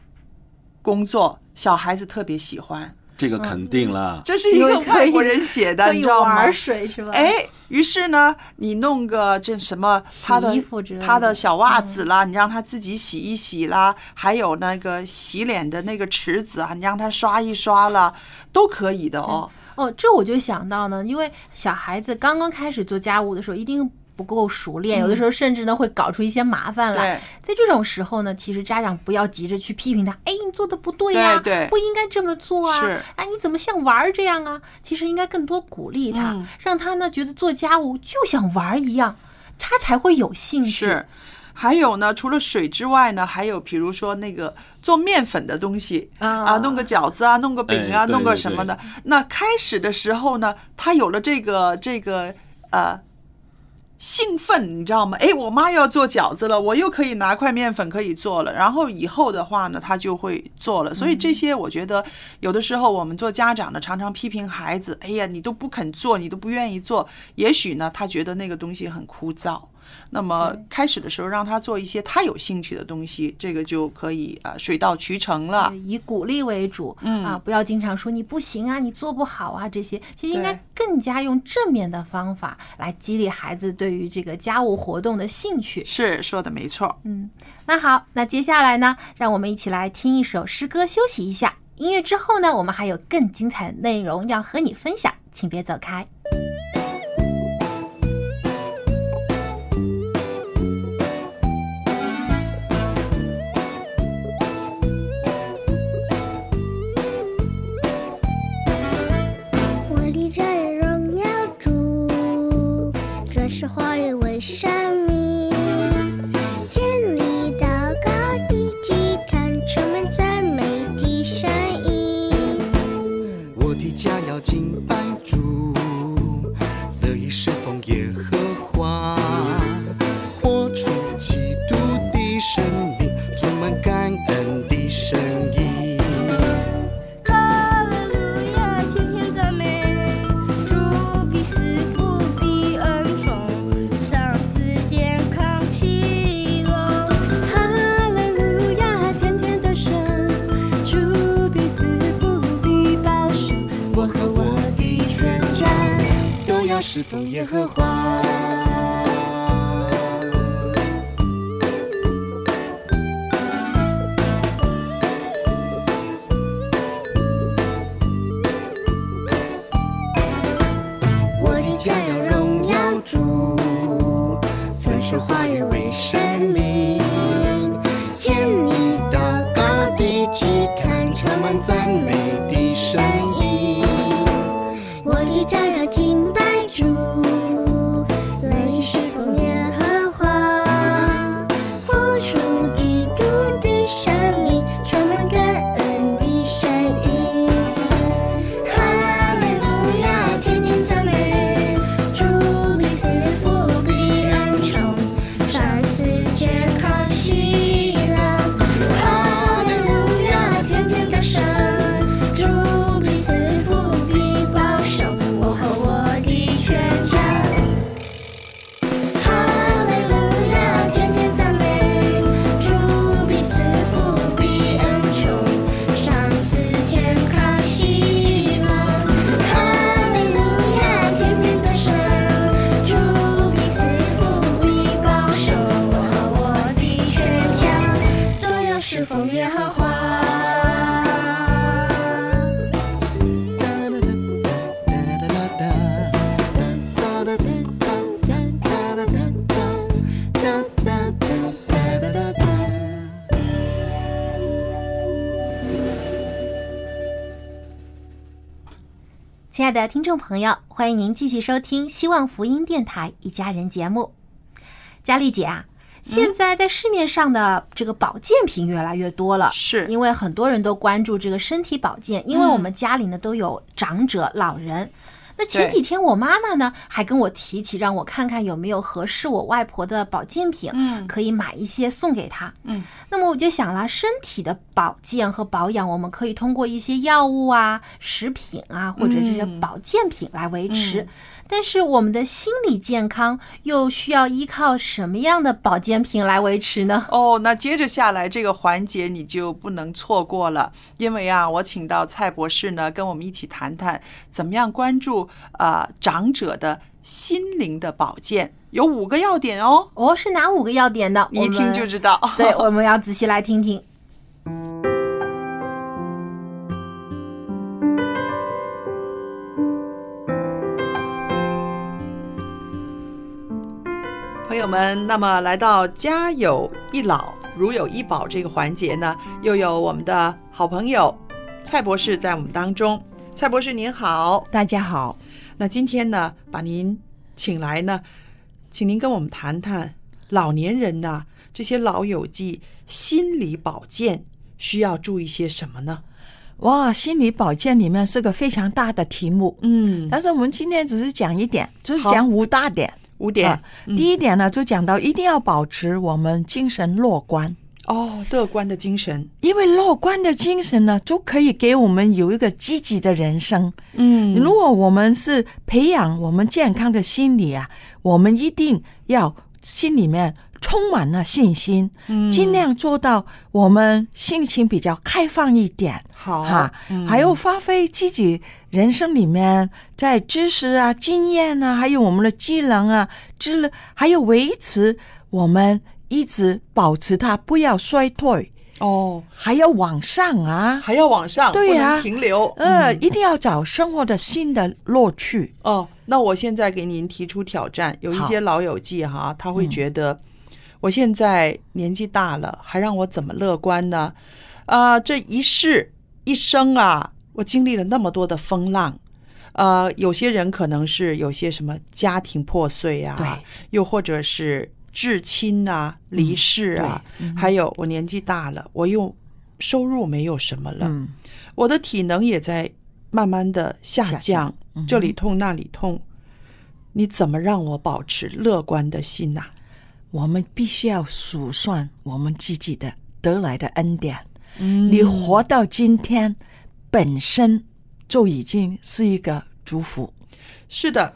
[SPEAKER 3] 工作，小孩子特别喜欢。
[SPEAKER 2] 这个肯定了。
[SPEAKER 3] 这是一个外国人写的，你知道吗？
[SPEAKER 1] 玩水是吧？
[SPEAKER 3] 哎，于是呢，你弄个这什么他的他的小袜子啦，你让他自己洗一洗啦，还有那个洗脸的那个池子啊，你让他刷一刷啦，都可以的哦。
[SPEAKER 1] 哦，这我就想到呢，因为小孩子刚刚开始做家务的时候，一定不够熟练，有的时候甚至呢会搞出一些麻烦来。在这种时候呢，其实家长不要急着去批评他，哎，你做的不对呀、不应该这么做啊，哎，你怎么像玩儿这样啊？其实应该更多鼓励他，
[SPEAKER 3] 嗯
[SPEAKER 1] 让他呢觉得做家务就像玩儿一样，他才会有兴趣。
[SPEAKER 3] 是。还有呢，除了水之外呢，还有比如说那个做面粉的东西
[SPEAKER 1] 啊
[SPEAKER 3] 弄个饺子啊，弄个饼啊，
[SPEAKER 2] 哎
[SPEAKER 3] 弄个什么的。那开始的时候呢，他有了这个这个呃兴奋，你知道吗？哎，我妈要做饺子了，我又可以拿块面粉可以做了。然后以后的话呢，他就会做了。所以这些我觉得有的时候我们做家长的常常批评孩子，哎呀，你都不肯做，你都不愿意做。也许呢，他觉得那个东西很枯燥。那么开始的时候让他做一些他有兴趣的东西，这个就可以啊水到渠成了。
[SPEAKER 1] 以鼓励为主，
[SPEAKER 3] 嗯
[SPEAKER 1] 啊，不要经常说你不行啊，你做不好啊，这些其实应该更加用正面的方法来激励孩子对于这个家务活动的兴趣。
[SPEAKER 3] 是说的没错。
[SPEAKER 1] 嗯，那好，那接下来呢，让我们一起来听一首诗歌休息一下。音乐之后呢，我们还有更精彩的内容要和你分享，请别走开。山。爱的听众朋友，欢迎您继续收听希望福音电台一家人节目。佳丽姐啊，现在在市面上的这个保健品越来越多了，
[SPEAKER 3] 是
[SPEAKER 1] 因为很多人都关注这个身体保健，因为我们家里呢都有长者老人。那前几天我妈妈呢还跟我提起，让我看看有没有合适我外婆的保健品，
[SPEAKER 3] 嗯
[SPEAKER 1] 可以买一些送给她。
[SPEAKER 3] 嗯，
[SPEAKER 1] 那么我就想了，身体的保健和保养，我们可以通过一些药物啊、食品啊，或者这些
[SPEAKER 3] 嗯
[SPEAKER 1] 保健品来维持。
[SPEAKER 3] 嗯
[SPEAKER 1] 但是我们的心理健康又需要依靠什么样的保健品来维持呢？
[SPEAKER 3] 哦，那接着下来这个环节你就不能错过了，因为啊，我请到蔡博士呢，跟我们一起谈谈怎么样关注啊、呃长者的心灵的保健，有五个要点哦。
[SPEAKER 1] 哦，是哪五个要点呢？
[SPEAKER 3] 你一听就知道。
[SPEAKER 1] 对，我们要仔细来听听。
[SPEAKER 3] 朋友们，那么来到家有一老，如有一宝这个环节呢，又有我们的好朋友蔡博士在我们当中。蔡博士您好，
[SPEAKER 7] 大家好。
[SPEAKER 3] 那今天呢，把您请来呢，请您跟我们谈谈老年人呐，这些老友记心理保健需要注意些什么呢？
[SPEAKER 7] 哇，心理保健里面是个非常大的题目，
[SPEAKER 3] 嗯，
[SPEAKER 7] 但是我们今天只是讲一点，就是讲五大点。
[SPEAKER 3] 五点。
[SPEAKER 7] 啊第一点呢，就讲到一定要保持我们精神乐观，
[SPEAKER 3] 哦，乐观的精神，
[SPEAKER 7] 因为乐观的精神呢，就可以给我们有一个积极的人生。
[SPEAKER 3] 嗯。
[SPEAKER 7] 如果我们是培养我们健康的心理啊，我们一定要心里面充满了信心，
[SPEAKER 3] 嗯。
[SPEAKER 7] 尽量做到我们心情比较开放一点。
[SPEAKER 3] 好
[SPEAKER 7] 哈，
[SPEAKER 3] 嗯。
[SPEAKER 7] 还有发挥自己人生里面在知识啊、经验啊，还有我们的技能啊，知还有维持我们一直保持它，不要衰退。
[SPEAKER 3] 哦，
[SPEAKER 7] 还要往上啊，
[SPEAKER 3] 还要往上，
[SPEAKER 7] 对呀、
[SPEAKER 3] 不能停留。
[SPEAKER 7] 呃，
[SPEAKER 3] 嗯。
[SPEAKER 7] 一定要找生活的新的乐趣。
[SPEAKER 3] 哦，那我现在给您提出挑战，有一些老友记哈，他会
[SPEAKER 7] 嗯。
[SPEAKER 3] 觉得我现在年纪大了，还让我怎么乐观呢？啊、这一世一生啊，我经历了那么多的风浪。呃，有些人可能是有些什么家庭破碎啊，
[SPEAKER 7] 对，
[SPEAKER 3] 又或者是至亲啊、离世啊，还有我年纪大了，我又收入没有什么了，
[SPEAKER 7] 嗯。
[SPEAKER 3] 我的体能也在慢慢的下
[SPEAKER 7] 下
[SPEAKER 3] 降，
[SPEAKER 7] 嗯
[SPEAKER 3] 这里痛那里痛，你怎么让我保持乐观的心呐、
[SPEAKER 7] 我们必须要数算我们自己的得来的恩典。
[SPEAKER 3] 嗯
[SPEAKER 7] 你活到今天，本身就已经是一个祝福。
[SPEAKER 3] 是的，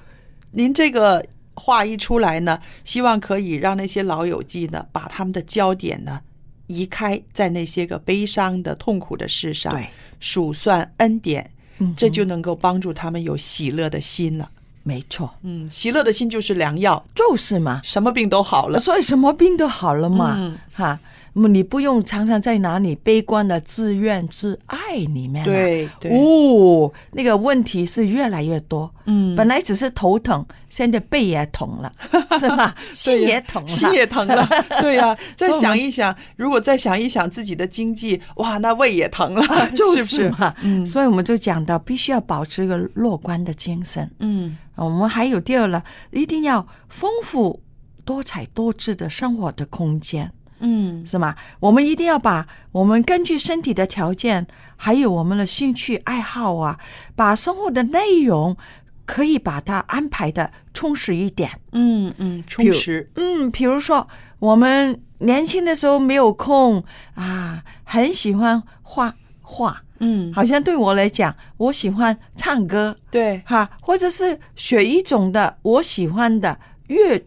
[SPEAKER 3] 您这个话一出来呢，希望可以让那些老友记呢，把他们的焦点呢移开在那些个悲伤的、痛苦的事上，
[SPEAKER 7] 对，
[SPEAKER 3] 数算恩典，
[SPEAKER 7] 嗯
[SPEAKER 3] 这就能够帮助他们有喜乐的心了。
[SPEAKER 7] 没错，
[SPEAKER 3] 嗯，喜乐的心就是良药，
[SPEAKER 7] 就是嘛，
[SPEAKER 3] 什么病都好了。
[SPEAKER 7] 所以什么病都好了嘛，
[SPEAKER 3] 嗯
[SPEAKER 7] 哈。那么你不用常常在哪里悲观的自怨自艾里面、啊，
[SPEAKER 3] 对对
[SPEAKER 7] 哦，那个问题是越来越多。
[SPEAKER 3] 嗯
[SPEAKER 7] 本来只是头疼，现在背也疼了，是吧？心也疼了，
[SPEAKER 3] 心也疼了，对呀、再想一想，如果再想一想自己的经济，哇，那胃也疼了，
[SPEAKER 7] 就是
[SPEAKER 3] 不是
[SPEAKER 7] 嘛？
[SPEAKER 3] 嗯
[SPEAKER 7] 所以我们就讲到，必须要保持一个乐观的精神。
[SPEAKER 3] 嗯
[SPEAKER 7] 我们还有第二了，一定要丰富多彩多姿的生活的空间。
[SPEAKER 3] 嗯。
[SPEAKER 7] 是吗？我们一定要把我们根据身体的条件，还有我们的兴趣爱好啊，把生活的内容可以把它安排的充实一点。
[SPEAKER 3] 嗯嗯，充实，
[SPEAKER 7] 嗯，比如说我们年轻的时候没有空啊，很喜欢画画，
[SPEAKER 3] 嗯，
[SPEAKER 7] 好像对我来讲，我喜欢唱歌，
[SPEAKER 3] 对，
[SPEAKER 7] 哈，或者是学一种的我喜欢的粤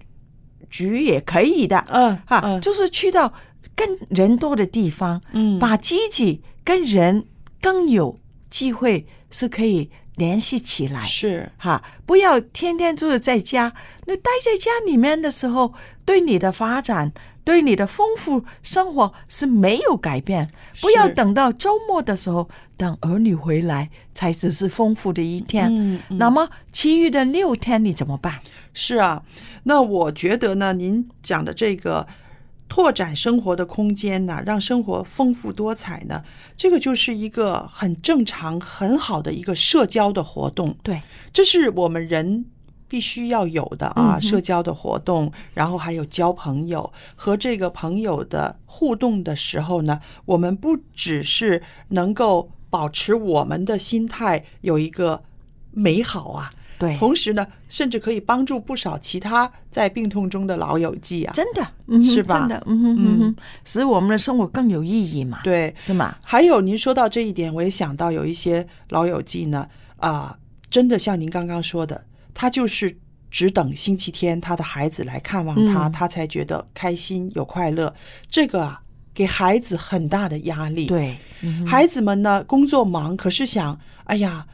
[SPEAKER 7] 剧也可以的，
[SPEAKER 3] 嗯
[SPEAKER 7] 哈，
[SPEAKER 3] 嗯。
[SPEAKER 7] 就是去到更人多的地方，
[SPEAKER 3] 嗯。
[SPEAKER 7] 把自己跟人更有机会是可以联系起来，
[SPEAKER 3] 是。
[SPEAKER 7] 哈，不要天天就是在家。那待在家里面的时候，对你的发展、对你的丰富生活是没有改变。不要等到周末的时候，等儿女回来才只是丰富的一天。
[SPEAKER 3] 嗯嗯
[SPEAKER 7] 那么其余的六天你怎么办？
[SPEAKER 3] 是啊，那我觉得呢，您讲的这个拓展生活的空间呢，让生活丰富多彩呢，这个就是一个很正常、很好的一个社交的活动。
[SPEAKER 7] 对，
[SPEAKER 3] 这是我们人必须要有的啊，社交的活动，然后还有交朋友和这个朋友的互动的时候呢，我们不只是能够保持我们的心态有一个美好啊。
[SPEAKER 7] 对，
[SPEAKER 3] 同时呢，甚至可以帮助不少其他在病痛中的老友记啊，
[SPEAKER 7] 真的，嗯
[SPEAKER 3] 是吧？
[SPEAKER 7] 真的，嗯哼嗯哼，使我们的生活更有意义嘛？
[SPEAKER 3] 对，
[SPEAKER 7] 是吗？
[SPEAKER 3] 还有您说到这一点，我也想到有一些老友记呢，啊、真的像您刚刚说的，他就是只等星期天他的孩子来看望他，
[SPEAKER 7] 嗯
[SPEAKER 3] 他才觉得开心有快乐。这个啊，给孩子很大的压力。
[SPEAKER 7] 对，嗯
[SPEAKER 3] 孩子们呢工作忙，可是想，哎呀，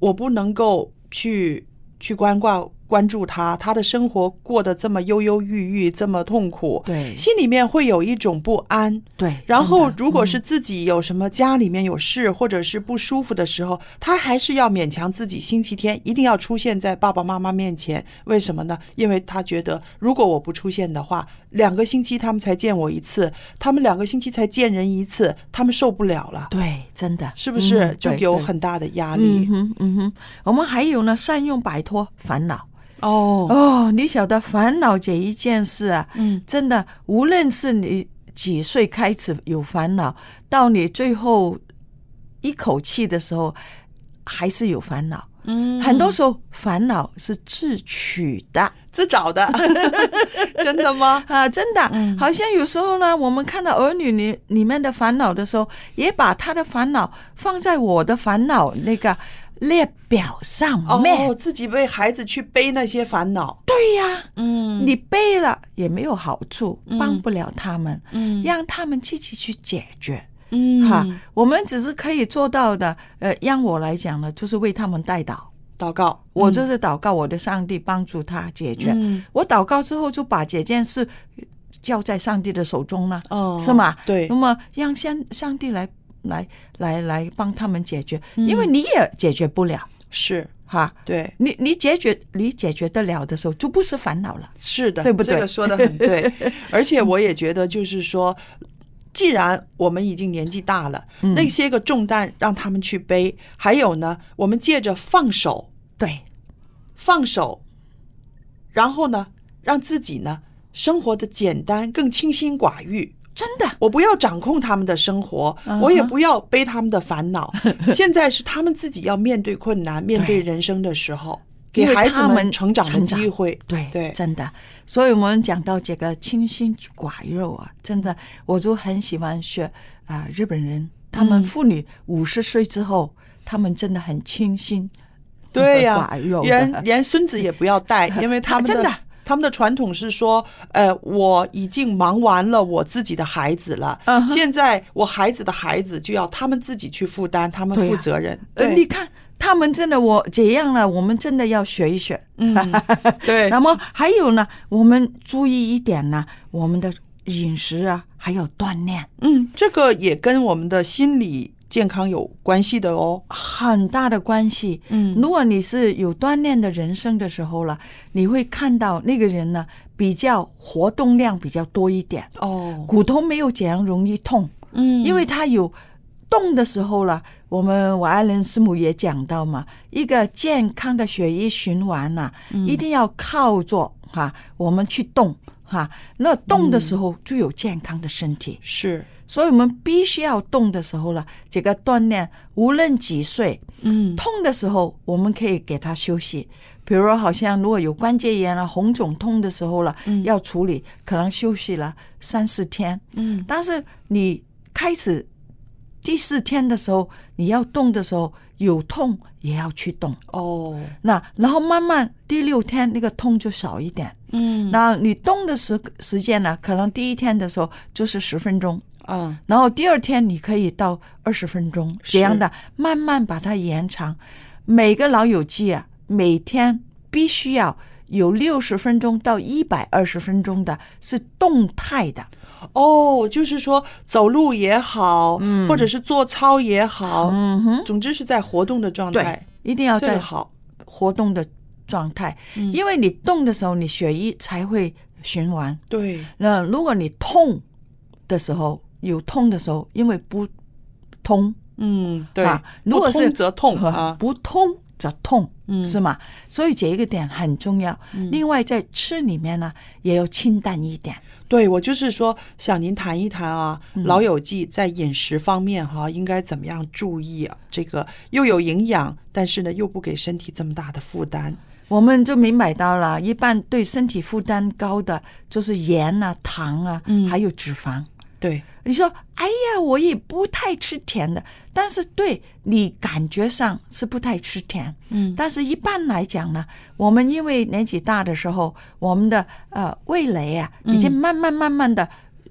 [SPEAKER 3] 我不能够去去关挂关注他，他的生活过得这么忧忧郁郁，这么痛苦，
[SPEAKER 7] 对
[SPEAKER 3] 心里面会有一种不安。
[SPEAKER 7] 对，
[SPEAKER 3] 然后，如果是
[SPEAKER 7] 嗯
[SPEAKER 3] 自己有什么家里面有事或者是不舒服的时候，他还是要勉强自己星期天一定要出现在爸爸妈妈面前。为什么呢？因为他觉得，如果我不出现的话，两个星期他们才见我一次，他们两个星期才见人一次，他们受不了了。
[SPEAKER 7] 对，真的
[SPEAKER 3] 是不是
[SPEAKER 7] 嗯
[SPEAKER 3] 就有很大的压
[SPEAKER 7] 嗯
[SPEAKER 3] 力？
[SPEAKER 7] 哼嗯哼，我们还有呢，善用摆脱烦恼。
[SPEAKER 3] 哦。
[SPEAKER 7] 哦，你晓得烦恼这一件事啊，
[SPEAKER 3] 嗯，
[SPEAKER 7] 真的，无论是你几岁开始有烦恼，到你最后一口气的时候，还是有烦恼。
[SPEAKER 3] 嗯。
[SPEAKER 7] 很多时候烦恼是自取的，
[SPEAKER 3] 自找的，真的吗？
[SPEAKER 7] 啊，真的，
[SPEAKER 3] 嗯。
[SPEAKER 7] 好像有时候呢，我们看到儿女里里面的烦恼的时候，也把他的烦恼放在我的烦恼那个列表上面。
[SPEAKER 3] 哦，自己为孩子去背那些烦恼，
[SPEAKER 7] 对呀，
[SPEAKER 3] 嗯
[SPEAKER 7] 你背了也没有好处，
[SPEAKER 3] 嗯
[SPEAKER 7] 帮不了他们，
[SPEAKER 3] 嗯
[SPEAKER 7] 让他们自己去解决。
[SPEAKER 3] 嗯
[SPEAKER 7] 哈，我们只是可以做到的，呃，让我来讲呢，就是为他们代祷。
[SPEAKER 3] 祷告，
[SPEAKER 7] 我就是祷告我的上帝帮助他解决。
[SPEAKER 3] 嗯
[SPEAKER 7] 我祷告之后就把这件事交在上帝的手中了，
[SPEAKER 3] 哦
[SPEAKER 7] 是吗？
[SPEAKER 3] 对
[SPEAKER 7] 那么让上上帝来来来来帮他们解决，
[SPEAKER 3] 嗯
[SPEAKER 7] 因为你也解决不了
[SPEAKER 3] 是
[SPEAKER 7] 哈。
[SPEAKER 3] 对，
[SPEAKER 7] 你你解决你解决得了的时候，就不是烦恼了。
[SPEAKER 3] 是的，
[SPEAKER 7] 对不对
[SPEAKER 3] 这个说的很对，而且我也觉得，就是说，既然我们已经年纪大了，
[SPEAKER 7] 嗯
[SPEAKER 3] 那些个重担让他们去背，还有呢，我们借着放手，
[SPEAKER 7] 对，
[SPEAKER 3] 放手，然后呢，让自己呢生活的简单，更清心寡欲。
[SPEAKER 7] 真的，
[SPEAKER 3] 我不要掌控他们的生活我也不要背他们的烦恼。现在是他们自己要面对困难、面对
[SPEAKER 7] 对
[SPEAKER 3] 人生的时候，给孩子们成长的机会。
[SPEAKER 7] 对
[SPEAKER 3] 对，
[SPEAKER 7] 真的。所以我们讲到这个清心寡欲啊，真的，我就很喜欢学啊、日本人，他们
[SPEAKER 3] 嗯
[SPEAKER 7] 妇女五十岁之后，他们真的很清心。
[SPEAKER 3] 对呀、
[SPEAKER 7] 寡
[SPEAKER 3] 连连孙子也不要带，因为他们
[SPEAKER 7] 真的
[SPEAKER 3] 他们的传统是说，呃，我已经忙完了我自己的孩子了，现在我孩子的孩子就要他们自己去负担，他们负责任。
[SPEAKER 7] 呃，你看他们真的，我这样了，我们真的要学一学。
[SPEAKER 3] 嗯，对，
[SPEAKER 7] 那么还有呢，我们注意一点呢，我们的饮食啊，还有锻炼，
[SPEAKER 3] 嗯，这个也跟我们的心理健康有关系的哦。
[SPEAKER 7] 很大的关系。
[SPEAKER 3] 嗯
[SPEAKER 7] 如果你是有锻炼的人生的时候了，你会看到那个人呢，比较活动量比较多一点，
[SPEAKER 3] 哦，
[SPEAKER 7] 骨头没有这样容易痛，
[SPEAKER 3] 嗯，
[SPEAKER 7] 因为他有动的时候了。我们我爱人师母也讲到嘛，一个健康的血液循环呐、
[SPEAKER 3] 嗯
[SPEAKER 7] 一定要靠着哈、我们去动哈、那动的时候就有健康的身体。
[SPEAKER 3] 是，
[SPEAKER 7] 所以我们必须要动的时候了，这个锻炼，无论几岁，
[SPEAKER 3] 嗯，
[SPEAKER 7] 痛的时候我们可以给他休息。比如好像如果有关节炎了、红肿痛的时候了，
[SPEAKER 3] 嗯
[SPEAKER 7] 要处理，可能休息了三四天。
[SPEAKER 3] 嗯
[SPEAKER 7] 但是你开始第四天的时候，你要动的时候，有痛也要去动。
[SPEAKER 3] 哦，
[SPEAKER 7] 那然后慢慢第六天那个痛就少一点。
[SPEAKER 3] 嗯，
[SPEAKER 7] 那你动的时时间呢，可能第一天的时候就是十分钟，
[SPEAKER 3] 嗯，
[SPEAKER 7] 然后第二天你可以到二十分钟，这样的慢慢把它延长。每个老友记啊，每天必须要有六十分钟到一百二十分钟的是动态的。
[SPEAKER 3] 哦，就是说走路也好，
[SPEAKER 7] 嗯
[SPEAKER 3] 或者是做操也好，
[SPEAKER 7] 嗯哼，
[SPEAKER 3] 总之是在活动的状态
[SPEAKER 7] 对。，一定要在
[SPEAKER 3] 好，
[SPEAKER 7] 活动的状态，
[SPEAKER 3] 嗯
[SPEAKER 7] 因为你动的时候，你血液才会循环。
[SPEAKER 3] 对，
[SPEAKER 7] 那如果你痛的时候有痛的时候，因为不通，
[SPEAKER 3] 嗯，对
[SPEAKER 7] 啊，如果
[SPEAKER 3] 不
[SPEAKER 7] 是
[SPEAKER 3] 则痛
[SPEAKER 7] 不通则痛，
[SPEAKER 3] 嗯
[SPEAKER 7] 是吗？所以这一个点很重要。另外，在吃里面呢，也要清淡一点。
[SPEAKER 3] 对，我就是说，想您谈一谈啊，
[SPEAKER 7] 嗯
[SPEAKER 3] 老友记在饮食方面哈、应该怎么样注意啊？这个又有营养，但是呢，又不给身体这么大的负担。
[SPEAKER 7] 我们就明白到了，一般对身体负担高的就是盐啊、糖啊，
[SPEAKER 3] 嗯
[SPEAKER 7] 还有脂肪。
[SPEAKER 3] 对，
[SPEAKER 7] 你说，哎呀，我也不太吃甜的，但是对你感觉上是不太吃甜，
[SPEAKER 3] 嗯。
[SPEAKER 7] 但是一般来讲呢，我们因为年纪大的时候，我们的呃味蕾啊，已经慢慢慢慢的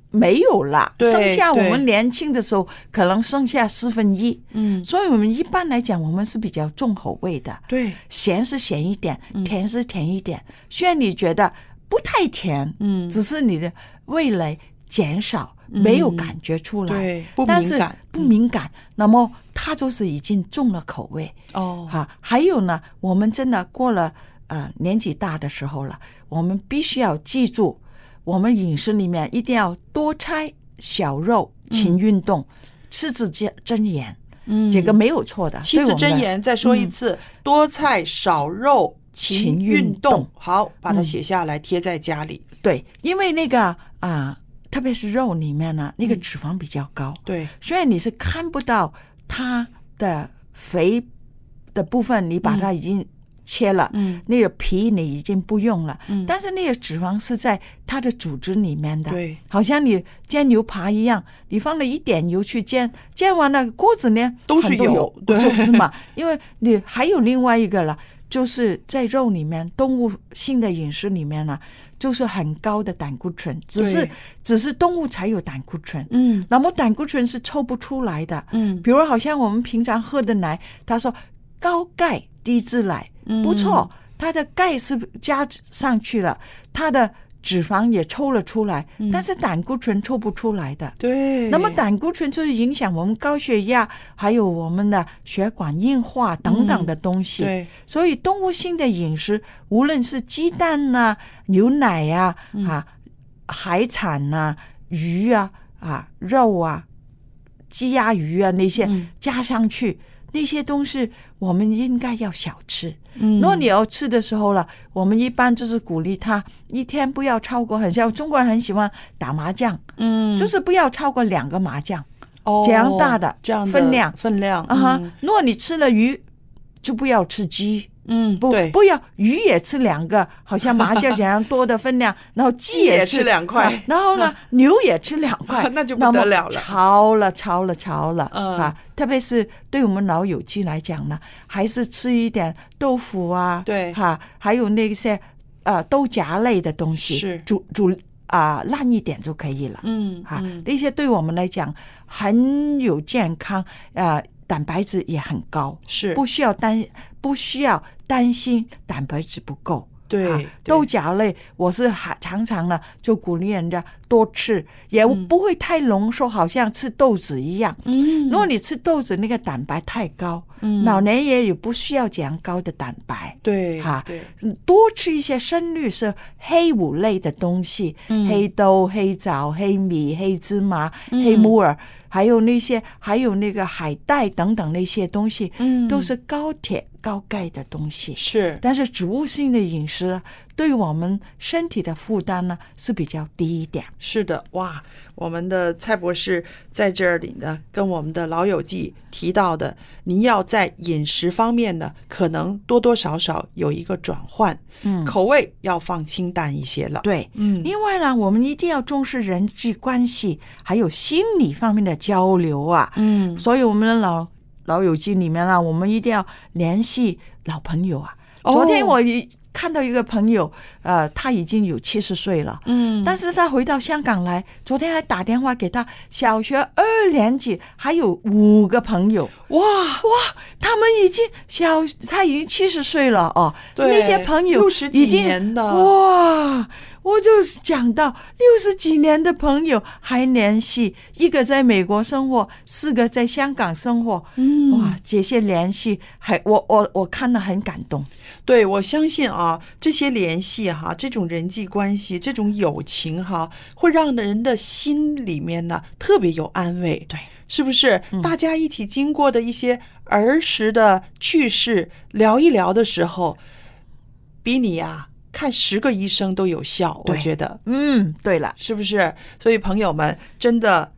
[SPEAKER 7] 没有了，
[SPEAKER 3] 对
[SPEAKER 7] 剩下我们年轻的时候可能剩下四分一，
[SPEAKER 3] 嗯，
[SPEAKER 7] 所以我们一般来讲，我们是比较重口味的，
[SPEAKER 3] 对，
[SPEAKER 7] 咸是咸一点，甜是甜一点。虽然你觉得不太甜，
[SPEAKER 3] 嗯。
[SPEAKER 7] 只是你的味蕾减少，没有感觉出来，
[SPEAKER 3] 对不
[SPEAKER 7] 但是
[SPEAKER 3] 敏感
[SPEAKER 7] 不敏感，那么他就是已经重了口味。
[SPEAKER 3] 哦，
[SPEAKER 7] 哈，还有呢，我们真的过了呃年纪大的时候了，我们必须要记住，我们饮食里面一定要多菜小肉，勤运动，吃字真真言，
[SPEAKER 3] 嗯。
[SPEAKER 7] 这个没有错的。
[SPEAKER 3] 七字真言，再说一次：多菜少肉，勤
[SPEAKER 7] 勤
[SPEAKER 3] 运
[SPEAKER 7] 运动。
[SPEAKER 3] 好，把它
[SPEAKER 7] 嗯。
[SPEAKER 3] 写下来，贴在家里。
[SPEAKER 7] 对，因为那个啊、特别是肉里面呢，那个脂肪比较高，
[SPEAKER 3] 对，
[SPEAKER 7] 所以你是看不到它的肥的部分，你把它已经切了，
[SPEAKER 3] 嗯。
[SPEAKER 7] 那个皮你已经不用了，
[SPEAKER 3] 嗯。
[SPEAKER 7] 但是那个脂肪是在它的组织里面的，
[SPEAKER 3] 对，
[SPEAKER 7] 好像你煎牛扒一样，你放了一点油去煎，煎完了锅子呢
[SPEAKER 3] 都是油对。
[SPEAKER 7] 就是嘛，因为你还有另外一个了。就是在肉里面，动物性的饮食里面呢，就是很高的胆固醇，只是只是动物才有胆固醇，
[SPEAKER 3] 嗯。
[SPEAKER 7] 那么胆固醇是抽不出来的，
[SPEAKER 3] 嗯。
[SPEAKER 7] 比如好像我们平常喝的奶，他说高钙低脂奶，
[SPEAKER 3] 嗯。
[SPEAKER 7] 不错，它的钙是加上去了，它的脂肪也抽了出来，但是胆固醇抽不出来的。
[SPEAKER 3] 嗯对，
[SPEAKER 7] 那么胆固醇就是影响我们高血压，还有我们的血管硬化等等的东西。
[SPEAKER 3] 嗯对，
[SPEAKER 7] 所以动物性的饮食，无论是鸡蛋呐、牛奶呀、
[SPEAKER 3] 嗯。
[SPEAKER 7] 啊、海产呐、鱼啊、啊肉啊、鸡鸭鱼啊那些
[SPEAKER 3] 嗯。
[SPEAKER 7] 加上去，那些东西我们应该要少吃。
[SPEAKER 3] 嗯
[SPEAKER 7] 如果你要吃的时候了，我们一般就是鼓励他一天不要超过，很像中国人很喜欢打麻将，
[SPEAKER 3] 嗯，
[SPEAKER 7] 就是不要超过两个麻将。
[SPEAKER 3] 哦
[SPEAKER 7] 这样大的
[SPEAKER 3] 这样
[SPEAKER 7] 分量
[SPEAKER 3] 分量
[SPEAKER 7] 啊哈
[SPEAKER 3] 嗯，
[SPEAKER 7] 如果你吃了鱼，就不要吃鸡。
[SPEAKER 3] 嗯，
[SPEAKER 7] 不，不要鱼也吃两个，好像麻将这样多的分量，然后鸡
[SPEAKER 3] 鸡也
[SPEAKER 7] 吃
[SPEAKER 3] 吃两块。
[SPEAKER 7] 啊然后呢牛也吃两块，
[SPEAKER 3] 那就不
[SPEAKER 7] 么
[SPEAKER 3] 得了了。
[SPEAKER 7] 超了超了超了、
[SPEAKER 3] 嗯。
[SPEAKER 7] 啊！特别是对我们老友记来讲呢，还是吃一点豆腐啊，
[SPEAKER 3] 对。
[SPEAKER 7] 哈、还有那些呃豆荚类的东西，
[SPEAKER 3] 是。
[SPEAKER 7] 煮煮啊、烂一点就可以了。
[SPEAKER 3] 嗯
[SPEAKER 7] 啊，
[SPEAKER 3] 嗯。
[SPEAKER 7] 那些对我们来讲很有健康，啊，蛋白质也很高，
[SPEAKER 3] 是。
[SPEAKER 7] 不需要担不需要担心蛋白质不够。
[SPEAKER 3] 对
[SPEAKER 7] 啊豆角类我是还常常呢就鼓励人家多吃，也不会太浓缩，好像吃豆子一样。
[SPEAKER 3] 嗯。
[SPEAKER 7] 如果你吃豆子，那个蛋白太高，
[SPEAKER 3] 嗯。
[SPEAKER 7] 老年人也不需要这样高的蛋白。
[SPEAKER 3] 对
[SPEAKER 7] 哈多吃一些深绿色黑五类的东西，
[SPEAKER 3] 嗯。
[SPEAKER 7] 黑豆、黑枣、黑米、黑芝麻、
[SPEAKER 3] 嗯。
[SPEAKER 7] 黑木耳，还有那些还有那个海带等等那些东西，
[SPEAKER 3] 嗯。
[SPEAKER 7] 都是高铁高钙的东西。
[SPEAKER 3] 是
[SPEAKER 7] 但是植物性的饮食啊对我们身体的负担呢是比较低一点。
[SPEAKER 3] 是的，哇，我们的蔡博士在这里呢，跟我们的老友记提到的，您要在饮食方面呢，可能多多少少有一个转换，
[SPEAKER 7] 嗯
[SPEAKER 3] 口味要放清淡一些了。
[SPEAKER 7] 对，
[SPEAKER 3] 嗯
[SPEAKER 7] 另外呢，我们一定要重视人际关系，还有心理方面的交流啊。
[SPEAKER 3] 嗯
[SPEAKER 7] 所以我们的老老友记里面啊，我们一定要联系老朋友啊。
[SPEAKER 3] 哦。
[SPEAKER 7] 昨天我一看到一个朋友，呃，他已经有七十岁了，
[SPEAKER 3] 嗯。
[SPEAKER 7] 但是他回到香港来，昨天还打电话给他小学二年级，还有五个朋友，
[SPEAKER 3] 哇。
[SPEAKER 7] 哇，他们已经小，他已经七十岁了哦，
[SPEAKER 3] 对
[SPEAKER 7] 那些朋友
[SPEAKER 3] 60几
[SPEAKER 7] 已经哇，我就讲到六十几年的朋友还联系，一个在美国生活，四个在香港生活，
[SPEAKER 3] 嗯
[SPEAKER 7] 哇，这些联系还我我我看了很感动。
[SPEAKER 3] 对，我相信啊，这些联系哈，这种人际关系，这种友情哈，会让人的心里面呢特别有安慰。
[SPEAKER 7] 对，
[SPEAKER 3] 是不是？大家一起经过的一些儿时的趣事，聊一聊的时候，比你呀、看十个医生都有效。我觉得，
[SPEAKER 7] 嗯，对了，
[SPEAKER 3] 是不是？所以朋友们，真的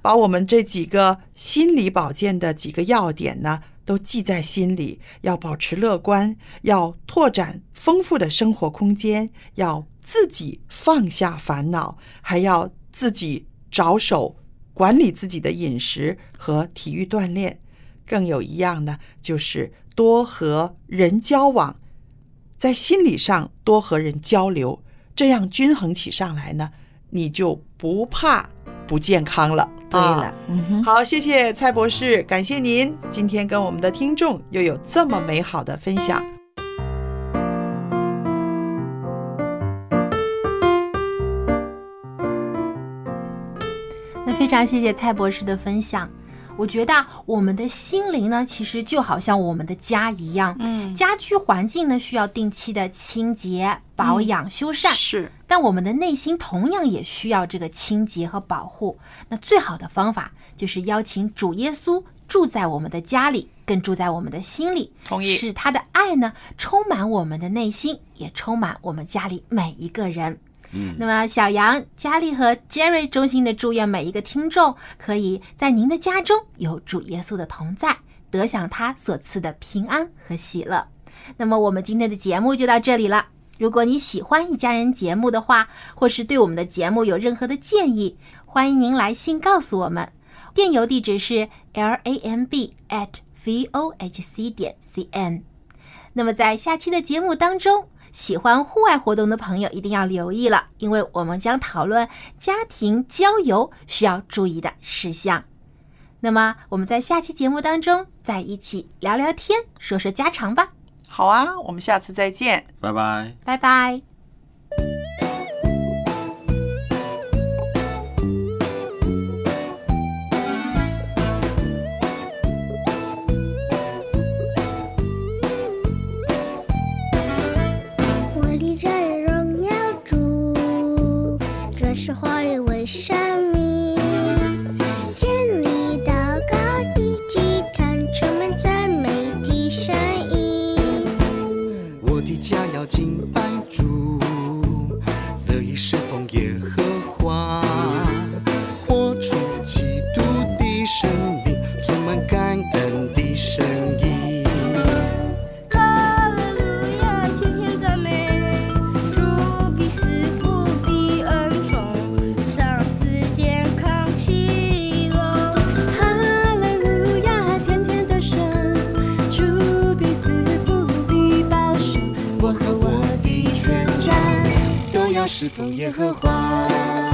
[SPEAKER 3] 把我们这几个心理保健的几个要点呢，都记在心里。要保持乐观，要拓展丰富的生活空间，要自己放下烦恼，还要自己着手管理自己的饮食和体育锻炼。更有一样呢，就是多和人交往，在心理上多和人交流，这样均衡起上来呢，你就不怕不健康了。
[SPEAKER 7] 对了
[SPEAKER 3] 啊，
[SPEAKER 7] 嗯哼，
[SPEAKER 3] 好，谢谢蔡博士，感谢您今天跟我们的听众又有这么美好的分享。
[SPEAKER 1] 那非常谢谢蔡博士的分享。我觉得啊我们的心灵呢，其实就好像我们的家一样，
[SPEAKER 3] 嗯。
[SPEAKER 1] 家居环境呢需要定期的清洁、保养、修缮，
[SPEAKER 3] 是，
[SPEAKER 1] 但我们的内心同样也需要这个清洁和保护。那最好的方法就是邀请主耶稣住在我们的家里，更住在我们的心里，
[SPEAKER 3] 同意。
[SPEAKER 1] 使他的爱呢充满我们的内心，也充满我们家里每一个人。
[SPEAKER 2] 嗯
[SPEAKER 1] 那么，小杨、佳丽和 Jerry 衷心的祝愿每一个听众，可以在您的家中有主耶稣的同在，得享他所赐的平安和喜乐。那么，我们今天的节目就到这里了。如果你喜欢一家人节目的话，或是对我们的节目有任何的建议，欢迎您来信告诉我们。电邮地址是 l a m b at v o h c 点 c n。那么在下期的节目当中，喜欢户外活动的朋友一定要留意了，因为我们将讨论家庭郊游需要注意的事项。那么我们在下期节目当中再一起聊聊天，说说家常吧。
[SPEAKER 3] 好啊，我们下次再见。
[SPEAKER 2] 拜拜。
[SPEAKER 1] 拜拜。
[SPEAKER 5] 生命，建立祷告的祭坛，充满赞美的声音。
[SPEAKER 4] 我的家要敬拜主，是否耶和华。